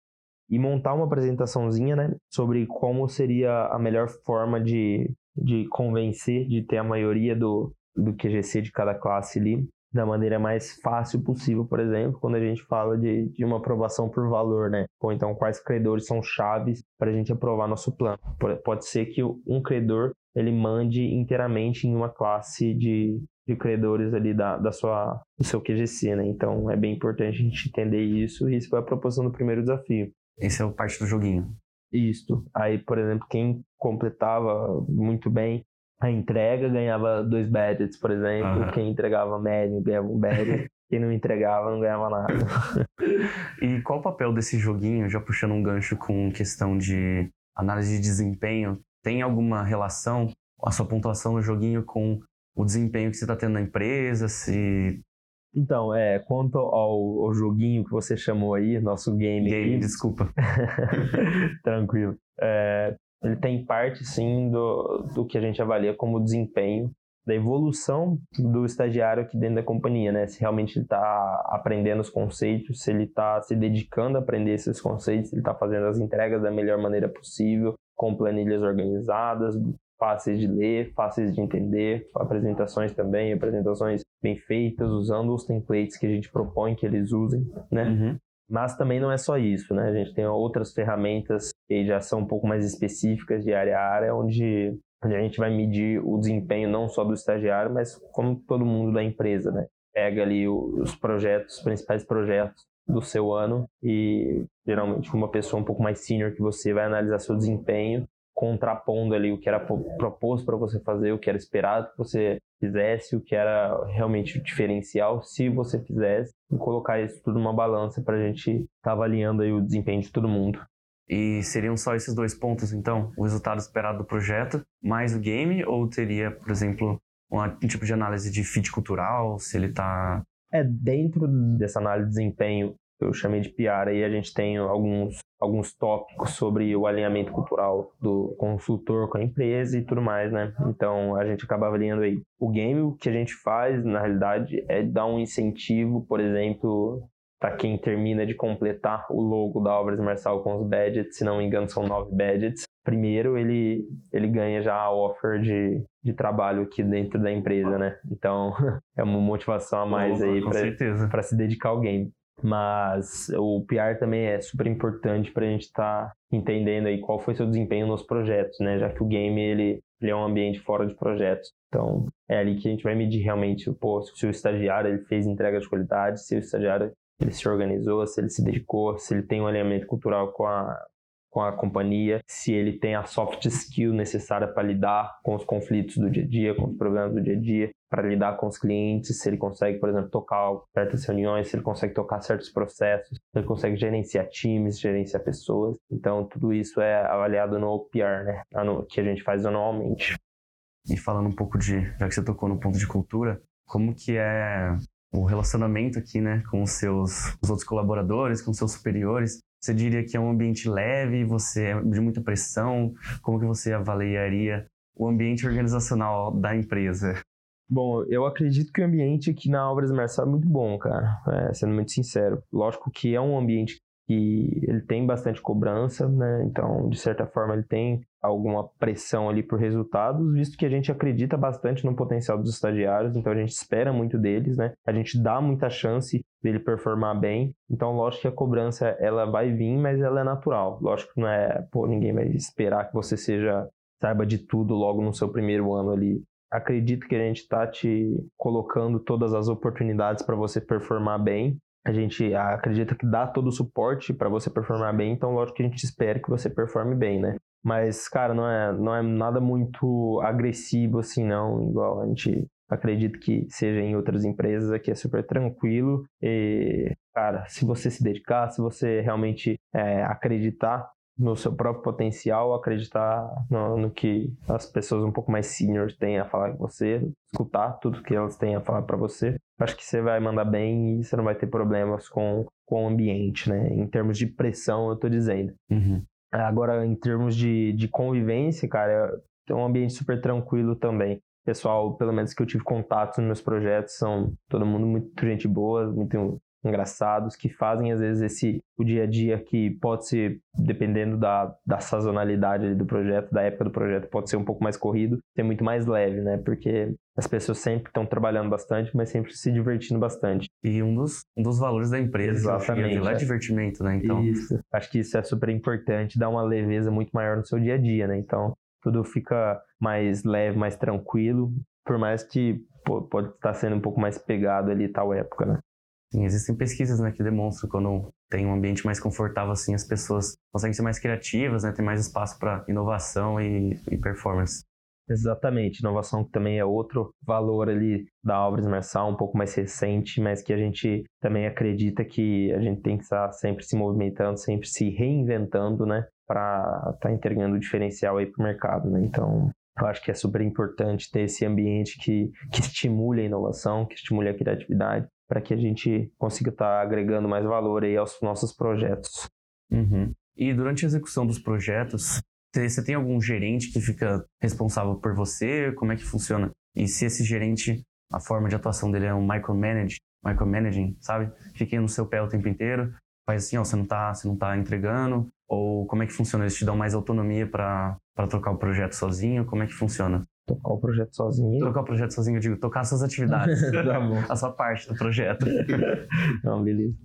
e montar uma apresentaçãozinha, né, sobre como seria a melhor forma de, de convencer, de ter a maioria do, do QGC de cada classe ali da maneira mais fácil possível, por exemplo, quando a gente fala de, de uma aprovação por valor, né? Ou então quais credores são chaves para a gente aprovar nosso plano. Pode ser que um credor ele mande inteiramente em uma classe de, de credores ali da, da sua, do seu QGC, né? Então é bem importante a gente entender isso e isso foi a proposição do primeiro desafio. Esse é o parte do joguinho. Isso. Aí, por exemplo, quem completava muito bem a entrega ganhava dois badges, por exemplo. Uhum. Quem entregava médio ganhava um badge. (laughs) Quem não entregava não ganhava nada. e qual o papel desse joguinho, já puxando um gancho com questão de análise de desempenho? Tem alguma relação a sua pontuação no joguinho com o desempenho que você está tendo na empresa? Se então, é, quanto ao, ao, joguinho que você chamou aí, nosso game. Game, desculpa. (laughs) Tranquilo. É, ele tem parte, sim, do, do que a gente avalia como desempenho da evolução do estagiário aqui dentro da companhia, né? Se realmente ele está aprendendo os conceitos, se ele está se dedicando a aprender esses conceitos, se ele está fazendo as entregas da melhor maneira possível, com planilhas organizadas, fáceis de ler, fáceis de entender, apresentações também, apresentações bem feitas, usando os templates que a gente propõe que eles usem, né? Uhum. Mas também não é só isso, né? A gente tem outras ferramentas que já são um pouco mais específicas de área a área, onde, a gente vai medir o desempenho não só do estagiário, mas como todo mundo da empresa, né? Pega ali os projetos, os principais projetos do seu ano e geralmente uma pessoa um pouco mais senior que você vai analisar seu desempenho contrapondo ali o que era proposto para você fazer, o que era esperado que você fizesse, o que era realmente o diferencial, se você fizesse, e colocar isso tudo numa balança para a gente estar tá avaliando aí o desempenho de todo mundo. E seriam só esses dois pontos, então? O resultado esperado do projeto, mais o game, ou teria, por exemplo, um tipo de análise de fit cultural, se ele está... É, dentro dessa análise de desempenho, eu chamei de PR, aí a gente tem alguns, alguns tópicos sobre o alinhamento cultural do consultor com a empresa e tudo mais, né? Então a gente acaba avaliando aí. O game, o que a gente faz, na realidade, é dar um incentivo, por exemplo, para quem termina de completar o logo da Obras Marçal com os badges, se não me engano são nove badges. Primeiro ele, ele ganha já a offer de, de trabalho aqui dentro da empresa, né? Então (laughs) é uma motivação a mais aí para se dedicar ao game. Mas o PR também é super importante para a gente estar tá entendendo aí qual foi seu desempenho nos projetos, né? Já que o game ele, ele, é um ambiente fora de projetos. Então é ali que a gente vai medir realmente pô, se o estagiário ele fez entrega de qualidade, se o estagiário ele se organizou, se ele se dedicou, se ele tem um alinhamento cultural com a, com a companhia, se ele tem a soft skill necessária para lidar com os conflitos do dia a dia, com os problemas do dia a dia, para lidar com os clientes, se ele consegue, por exemplo, tocar certas reuniões, se ele consegue tocar certos processos, se ele consegue gerenciar times, gerenciar pessoas. Então, tudo isso é avaliado no OPR, né? Que a gente faz anualmente. E falando um pouco de, já que você tocou no ponto de cultura, como que é o relacionamento aqui, né, com os seus os outros colaboradores, com os seus superiores? Você diria que é um ambiente leve, você é de muita pressão? Como que você avaliaria o ambiente organizacional da empresa? Bom, eu acredito que o ambiente aqui na Obras Marçal é muito bom, cara, é, sendo muito sincero. Lógico que é um ambiente que ele tem bastante cobrança, né? Então, de certa forma, ele tem alguma pressão ali por resultados, visto que a gente acredita bastante no potencial dos estagiários, então a gente espera muito deles, né? A gente dá muita chance dele performar bem. Então, lógico que a cobrança ela vai vir, mas ela é natural. Lógico que não é, pô, ninguém vai esperar que você seja saiba de tudo logo no seu primeiro ano ali. Acredito que a gente está te colocando todas as oportunidades para você performar bem a gente acredita que dá todo o suporte para você performar bem, então lógico que a gente espera que você performe bem, né? Mas, cara, não é, não é nada muito agressivo assim, não, igual a gente acredita que seja em outras empresas, aqui é super tranquilo e, cara, se você se dedicar, se você realmente é, acreditar no seu próprio potencial, acreditar no, no, que as pessoas um pouco mais seniors têm a falar com você, escutar tudo que elas têm a falar para você, acho que você vai mandar bem e você não vai ter problemas com, com o ambiente, né? Em termos de pressão, eu tô dizendo. Uhum. Agora, em termos de, de convivência, cara, é um ambiente super tranquilo também. Pessoal, pelo menos que eu tive contato nos meus projetos, são todo mundo muito gente boa, muito engraçados, que fazem às vezes esse o dia a dia que pode ser, dependendo da, da sazonalidade do projeto, da época do projeto, pode ser um pouco mais corrido, ser muito mais leve, né? Porque as pessoas sempre estão trabalhando bastante, mas sempre se divertindo bastante. E um dos, um dos valores da empresa Exatamente, é é. divertimento, né? Então, Isso. Acho que isso é super importante, dá uma leveza muito maior no seu dia a dia, né? Então, tudo fica mais leve, mais tranquilo, por mais que pô, pode estar sendo um pouco mais pegado ali tal época, né? Sim, existem pesquisas né, que demonstram quando tem um ambiente mais confortável assim, as pessoas conseguem ser mais criativas, né, ter mais espaço para inovação e, e, performance. Exatamente, inovação que também é outro valor ali da Álvares Marçal, um pouco mais recente, mas que a gente também acredita que a gente tem que estar sempre se movimentando, sempre se reinventando, né, para estar tá entregando o diferencial aí para o mercado, né? Então, eu acho que é super importante ter esse ambiente que, que estimule a inovação, que estimule a criatividade para que a gente consiga estar tá agregando mais valor aí aos nossos projetos. Uhum. E durante a execução dos projetos, você tem algum gerente que fica responsável por você? Como é que funciona? E se esse gerente, a forma de atuação dele é um micromanage, micromanaging, sabe? Fiquem no seu pé o tempo inteiro, faz assim, ó, você não tá, você não tá entregando, ou como é que funciona? Eles te dão mais autonomia para tocar o projeto sozinho? Como é que funciona? Tocar o projeto sozinho. Tocar o projeto sozinho, eu digo, tocar suas atividades. (laughs) tá bom. A sua parte do projeto. (laughs) Não, beleza.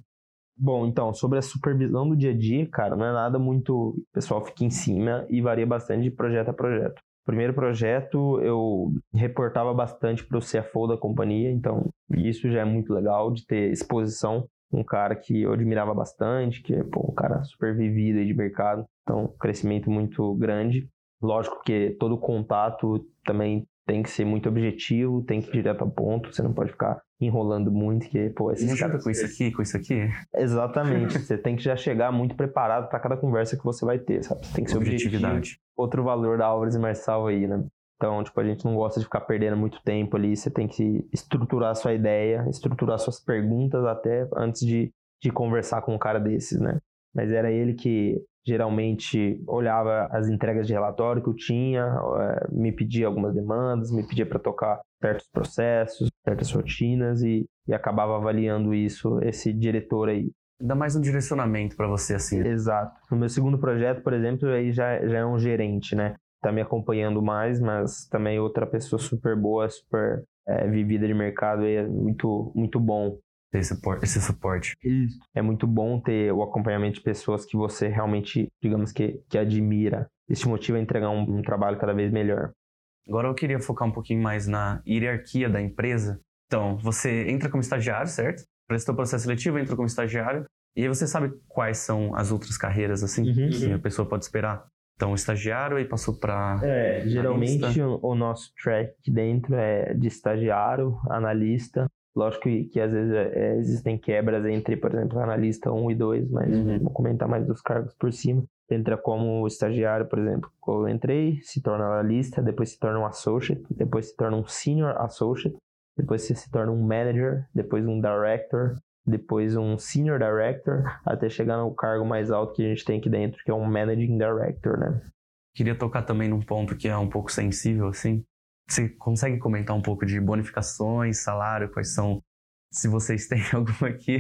Bom, então, sobre a supervisão do dia a dia, cara, não é nada muito. O pessoal fica em cima e varia bastante de projeto a projeto. Primeiro projeto, eu reportava bastante para o CFO da companhia, então isso já é muito legal de ter exposição. Um cara que eu admirava bastante, que é um cara super vivido aí de mercado, então crescimento muito grande. Lógico que todo contato também tem que ser muito objetivo, tem que ir direto ao ponto, você não pode ficar enrolando muito, que, pô, esses caras... com isso aqui, com isso aqui. Exatamente, (laughs) você tem que já chegar muito preparado para cada conversa que você vai ter, sabe? Você tem que ser objetividade. Objetivo. Outro valor da Álvares e Marçal aí, né? Então, tipo, a gente não gosta de ficar perdendo muito tempo ali, você tem que estruturar a sua ideia, estruturar suas perguntas até antes de, de conversar com um cara desses, né? Mas era ele que geralmente olhava as entregas de relatório que eu tinha, eh, me pedia algumas demandas, me pedia para tocar certos processos, certas rotinas e, e acabava avaliando isso, esse diretor aí. Dá mais um direcionamento para você, assim. Exato. No meu segundo projeto, por exemplo, aí já, já é um gerente, né? Tá me acompanhando mais, mas também outra pessoa super boa, super é, vivida de mercado aí, é muito, muito bom ter esse, esse suporte. Isso. É muito bom ter o acompanhamento de pessoas que você realmente, digamos que, que admira. Isso te motiva a entregar um, um trabalho cada vez melhor. Agora eu queria focar um pouquinho mais na hierarquia da empresa. Então, você entra como estagiário, certo? Prestou o processo seletivo, entra como estagiário. E aí você sabe quais são as outras carreiras, assim, uhum, que a pessoa pode esperar. Então, estagiário e passou para. É, geralmente o, o, nosso track dentro é de estagiário, analista, Lógico que, que às vezes é, existem quebras entre, por exemplo, analista 1 e 2, mas uhum. vou comentar mais dos cargos por cima. Entra como estagiário, por exemplo. Eu entrei, se torna analista, depois se torna um associate, depois se torna um senior associate, depois você se torna um manager, depois um director, depois um senior director, até chegar no cargo mais alto que a gente tem aqui dentro, que é um managing director, né? Queria tocar também num ponto que é um pouco sensível, assim, você consegue comentar um pouco de bonificações, salário, quais são, se vocês (laughs) têm alguma aqui?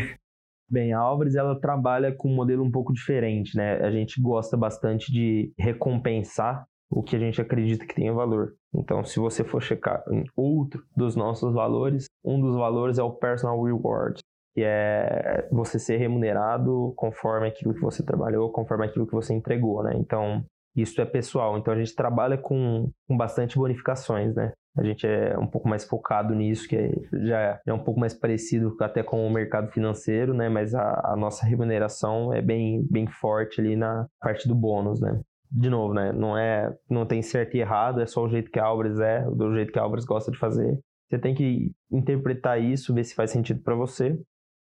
Bem, a Álvares ela trabalha com um modelo um pouco diferente, né? A gente gosta bastante de recompensar o que a gente acredita que tenha valor. Então, se você for checar em outro dos nossos valores, um dos valores é o personal reward, que é você ser remunerado conforme aquilo que você trabalhou, conforme aquilo que você entregou, né? Então, isso é pessoal. Então a gente trabalha com, com bastante bonificações, né? A gente é um pouco mais focado nisso, que é, já é um pouco mais parecido até com o mercado financeiro, né? Mas a, a nossa remuneração é bem, bem forte ali na parte do bônus, né? De novo, né? Não é, não tem certo e errado, é só o jeito que a Álvares é, do jeito que a Álvares gosta de fazer. Você tem que interpretar isso, ver se faz sentido para você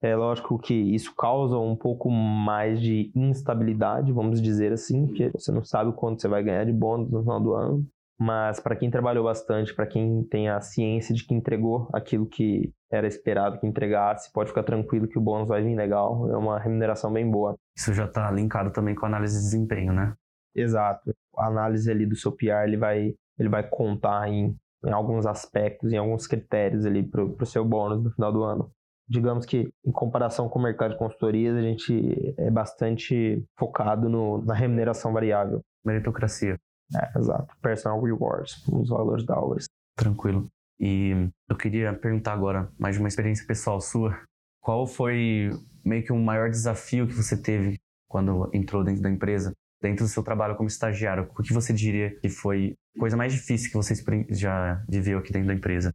é lógico que isso causa um pouco mais de instabilidade, vamos dizer assim, porque você não sabe quanto você vai ganhar de bônus no final do ano. mas para quem trabalhou bastante, para quem tem a ciência de que entregou aquilo que era esperado que entregasse, pode ficar tranquilo que o bônus vai vir legal, é uma remuneração bem boa. Isso já está linkado também com a análise de desempenho, né? Exato. A análise ali do seu PR, ele vai, ele vai contar em, em alguns aspectos, em alguns critérios ali para o seu bônus no final do ano. Digamos que, em comparação com o mercado de consultorias, a gente é bastante focado no, na remuneração variável. Meritocracia. É, exato. Personal rewards, os valores da Auris. Tranquilo. E eu queria perguntar agora, mais de uma experiência pessoal sua, qual foi meio que o maior desafio que você teve quando entrou dentro da empresa, dentro do seu trabalho como estagiário? O que você diria que foi a coisa mais difícil que você já viveu aqui dentro da empresa?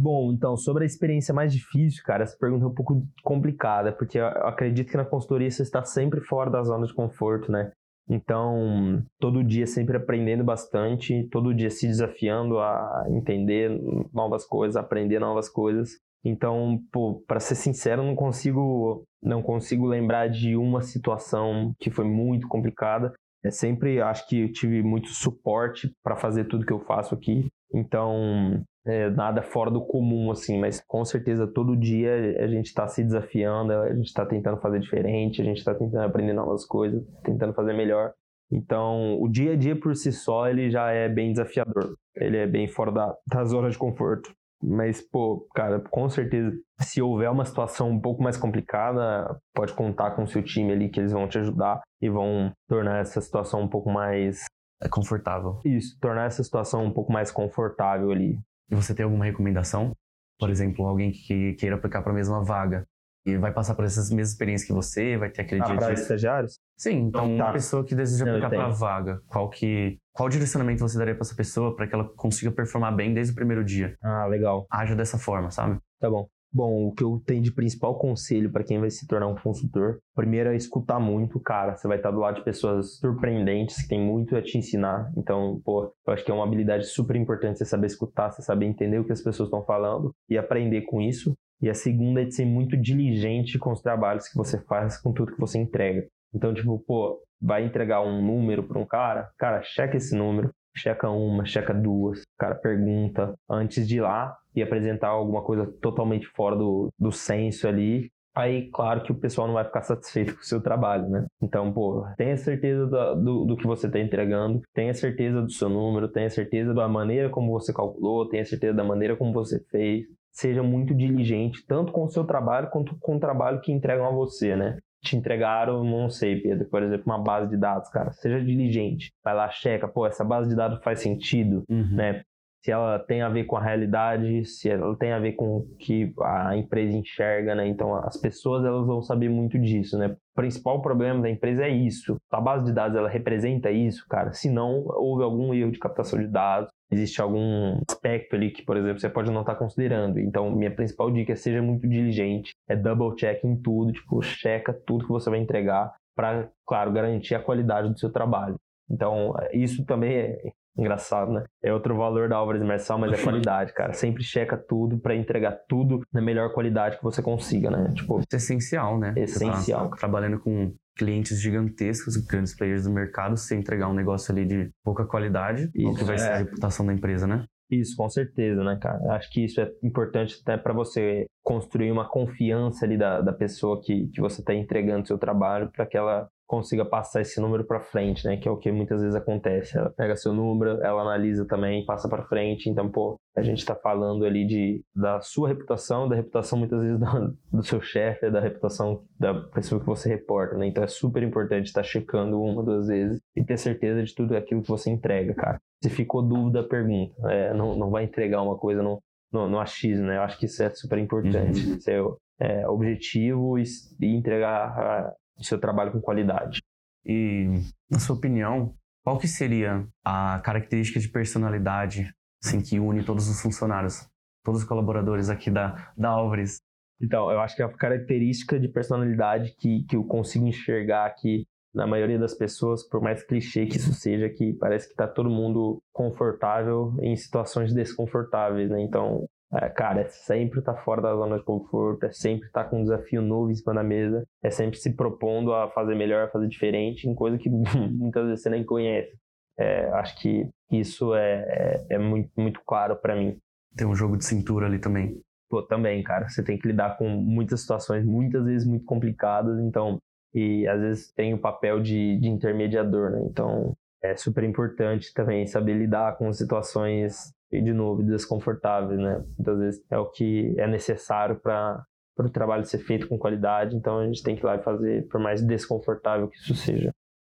Bom, então, sobre a experiência mais difícil, cara, essa pergunta é um pouco complicada, porque eu acredito que na consultoria você está sempre fora da zona de conforto, né? Então, todo dia sempre aprendendo bastante, todo dia se desafiando a entender novas coisas, aprender novas coisas. Então, para ser sincero, não consigo não consigo lembrar de uma situação que foi muito complicada. É sempre acho que eu tive muito suporte para fazer tudo que eu faço aqui. Então, é, nada fora do comum, assim, mas com certeza todo dia a gente está se desafiando, a gente está tentando fazer diferente, a gente está tentando aprender novas coisas, tentando fazer melhor. Então, o dia a dia por si só, ele já é bem desafiador. Ele é bem fora da, da zona de conforto. Mas, pô, cara, com certeza, se houver uma situação um pouco mais complicada, pode contar com o seu time ali que eles vão te ajudar e vão tornar essa situação um pouco mais é confortável. Isso, tornar essa situação um pouco mais confortável ali. E você tem alguma recomendação? Por exemplo, alguém que queira aplicar para a mesma vaga e vai passar por essas mesmas experiências que você, vai ter aquele ah, dia para de... estagiários? Sim, então tá. uma pessoa que deseja Não, aplicar para a vaga, qual que qual direcionamento você daria para essa pessoa para que ela consiga performar bem desde o primeiro dia? Ah, legal. Haja dessa forma, sabe? Tá bom. Bom, o que eu tenho de principal conselho para quem vai se tornar um consultor, primeiro é escutar muito, cara. Você vai estar do lado de pessoas surpreendentes que têm muito a te ensinar. Então, pô, eu acho que é uma habilidade super importante você saber escutar, você saber entender o que as pessoas estão falando e aprender com isso. E a segunda é de ser muito diligente com os trabalhos que você faz, com tudo que você entrega. Então, tipo, pô, vai entregar um número para um cara, cara, checa esse número, checa uma, checa duas, o cara pergunta antes de ir lá e apresentar alguma coisa totalmente fora do, do senso ali. Aí, claro que o pessoal não vai ficar satisfeito com o seu trabalho, né? Então, pô, tenha certeza do, do, do que você está entregando, tenha certeza do seu número, tenha certeza da maneira como você calculou, tenha certeza da maneira como você fez. Seja muito diligente, tanto com o seu trabalho quanto com o trabalho que entregam a você, né? te entregaram, não sei, Pedro, por exemplo, uma base de dados, cara, seja diligente, vai lá, checa, pô, essa base de dados faz sentido, uhum. né? Se ela tem a ver com a realidade, se ela tem a ver com o que a empresa enxerga, né? Então, as pessoas, elas vão saber muito disso, né? O principal problema da empresa é isso. A base de dados, ela representa isso, cara? Se não, houve algum erro de captação de dados, existe algum aspecto ali que, por exemplo, você pode não estar considerando. Então, minha principal dica é seja muito diligente, é double check em tudo, tipo, checa tudo que você vai entregar para, claro, garantir a qualidade do seu trabalho. Então, isso também é engraçado, né? É outro valor da Álvares Marçal, mas é (laughs) qualidade, cara. Sempre checa tudo para entregar tudo na melhor qualidade que você consiga, né? Tipo, isso é essencial, né? Essencial. Tá trabalhando com clientes gigantescos, grandes players do mercado, se entregar um negócio ali de pouca qualidade, isso, o que vai é. ser a reputação da empresa, né? Isso, com certeza, né, cara? Acho que isso é importante até para você construir uma confiança ali da, da pessoa que, que você está entregando seu trabalho para que ela consiga passar esse número para frente, né? Que é o que muitas vezes acontece. Ela pega seu número, ela analisa também, passa para frente. Então, pô, a gente está falando ali de da sua reputação, da reputação muitas vezes (laughs) do, do seu chefe, da reputação da pessoa que você reporta, né? Então é super importante estar tá checando uma, duas vezes e ter certeza de tudo aquilo que você entrega, cara. Se ficou dúvida, pergunta. É, não, não vai entregar uma coisa no, no, no achismo, né? Eu acho que isso é super importante. Uhum. Ser é, objetivo e, e entregar o seu trabalho com qualidade. E, na sua opinião, qual que seria a característica de personalidade assim, que une todos os funcionários, todos os colaboradores aqui da, da Álvares? Então, eu acho que a característica de personalidade que, que eu consigo enxergar aqui na maioria das pessoas, por mais clichê que isso seja, que parece que está todo mundo confortável em situações desconfortáveis, né? Então, é, cara, é sempre estar tá fora da zona de conforto, é sempre estar tá com um desafio novo em cima da mesa, é sempre se propondo a fazer melhor, a fazer diferente, em coisa que (laughs) muitas vezes você nem conhece. É, acho que isso é, é, é muito, muito claro para mim. Tem um jogo de cintura ali também. Pô, também, cara. Você tem que lidar com muitas situações, muitas vezes muito complicadas, então, e às vezes tem o papel de, de intermediador, né? Então, é super importante também saber lidar com situações, de novo, desconfortáveis, né? Muitas vezes é o que é necessário para para o trabalho ser feito com qualidade, então a gente tem que ir lá e fazer, por mais desconfortável que isso seja.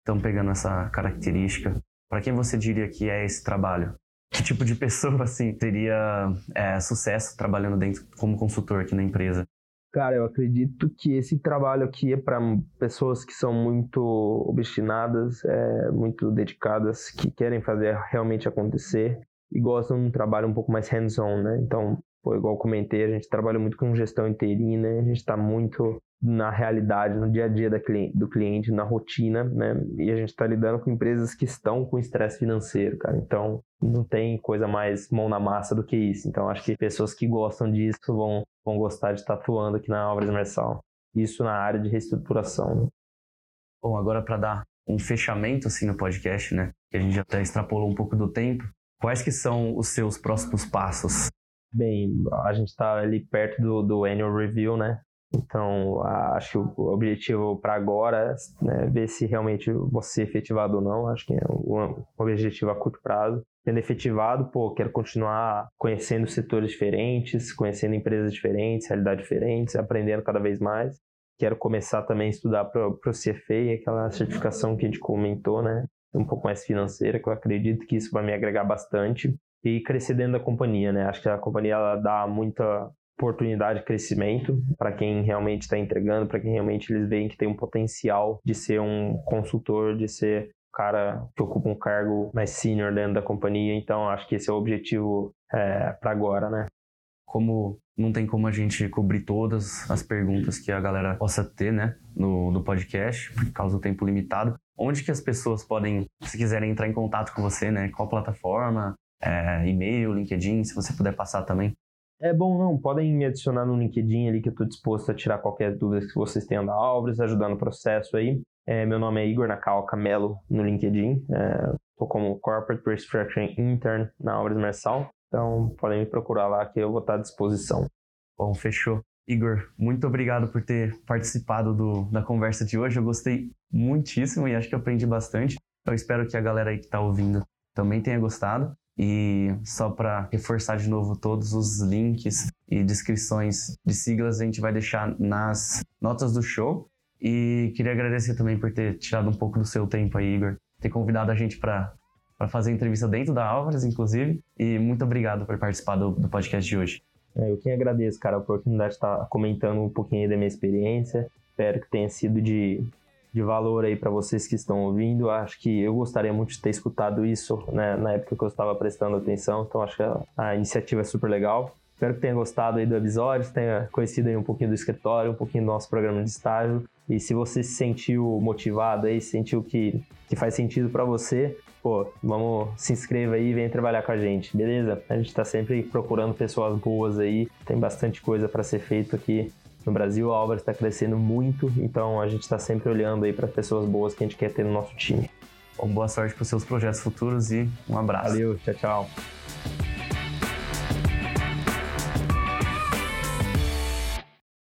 Então, pegando essa característica, para quem você diria que é esse trabalho? Que tipo de (laughs) pessoa, assim, teria é, sucesso trabalhando dentro como consultor aqui na empresa? Cara, eu acredito que esse trabalho aqui é para pessoas que são muito obstinadas, é, muito dedicadas, que querem fazer realmente acontecer e gostam de um trabalho um pouco mais hands-on, né? Então, Pô, igual comentei, a gente trabalha muito com gestão interina, a gente está muito na realidade, no dia a dia do cliente, na rotina, né? E a gente está lidando com empresas que estão com estresse financeiro, cara. Então, não tem coisa mais mão na massa do que isso. Então, acho que pessoas que gostam disso vão, vão gostar de estar atuando aqui na obra imersal. Isso na área de reestruturação. Né? Bom, agora para dar um fechamento assim no podcast, né? Que a gente já até extrapolou um pouco do tempo. Quais que são os seus próximos passos Bem, a gente está ali perto do, do annual review, né? Então, acho que o objetivo para agora é né, ver se realmente vou ser efetivado ou não. Acho que é um objetivo a curto prazo. Tendo efetivado, pô, quero continuar conhecendo setores diferentes, conhecendo empresas diferentes, realidades diferentes, aprendendo cada vez mais. Quero começar também a estudar para o CFA, aquela certificação que a gente comentou, né? Um pouco mais financeira, que eu acredito que isso vai me agregar bastante e crescer dentro da companhia, né? Acho que a companhia ela dá muita oportunidade de crescimento para quem realmente está entregando, para quem realmente eles veem que tem um potencial de ser um consultor, de ser um cara que ocupa um cargo mais senior dentro da companhia. Então, acho que esse é o objetivo é, para agora, né? Como não tem como a gente cobrir todas as perguntas que a galera possa ter, né, no, no podcast, por causa do tempo limitado, onde que as pessoas podem, se quiserem entrar em contato com você, né, qual plataforma, é, e-mail, LinkedIn, se você puder passar também. É bom, não. Podem me adicionar no LinkedIn ali que eu estou disposto a tirar qualquer dúvida que vocês tenham da Álvares, ajudar no processo aí. É, meu nome é Igor Nakao Camelo no LinkedIn. Estou é, como Corporate Restructuring Intern na Álvares Mersal. Então podem me procurar lá que eu vou estar à disposição. Bom, fechou. Igor, muito obrigado por ter participado do, da conversa de hoje. Eu gostei muitíssimo e acho que aprendi bastante. Eu espero que a galera aí que está ouvindo também tenha gostado. E só para reforçar de novo todos os links e descrições de siglas a gente vai deixar nas notas do show. E queria agradecer também por ter tirado um pouco do seu tempo aí, Igor, ter convidado a gente para fazer entrevista dentro da Álvares, inclusive. E muito obrigado por participar do, do podcast de hoje. É, eu que agradeço, cara, a oportunidade de estar comentando um pouquinho da minha experiência. Espero que tenha sido de de valor aí para vocês que estão ouvindo. Acho que eu gostaria muito de ter escutado isso né, na época que eu estava prestando atenção, então acho que a, iniciativa é super legal. Espero que tenha gostado aí do episódio, tenha conhecido aí um pouquinho do escritório, um pouquinho do nosso programa de estágio. E se você se sentiu motivado aí, sentiu que, que faz sentido para você, pô, vamos, se inscreva aí e venha trabalhar com a gente, beleza? A gente está sempre procurando pessoas boas aí, tem bastante coisa para ser feito aqui no Brasil, a obra está crescendo muito, então a gente está sempre olhando aí para pessoas boas que a gente quer ter no nosso time. Bom, boa sorte para os seus projetos futuros e um abraço. Valeu, tchau, tchau.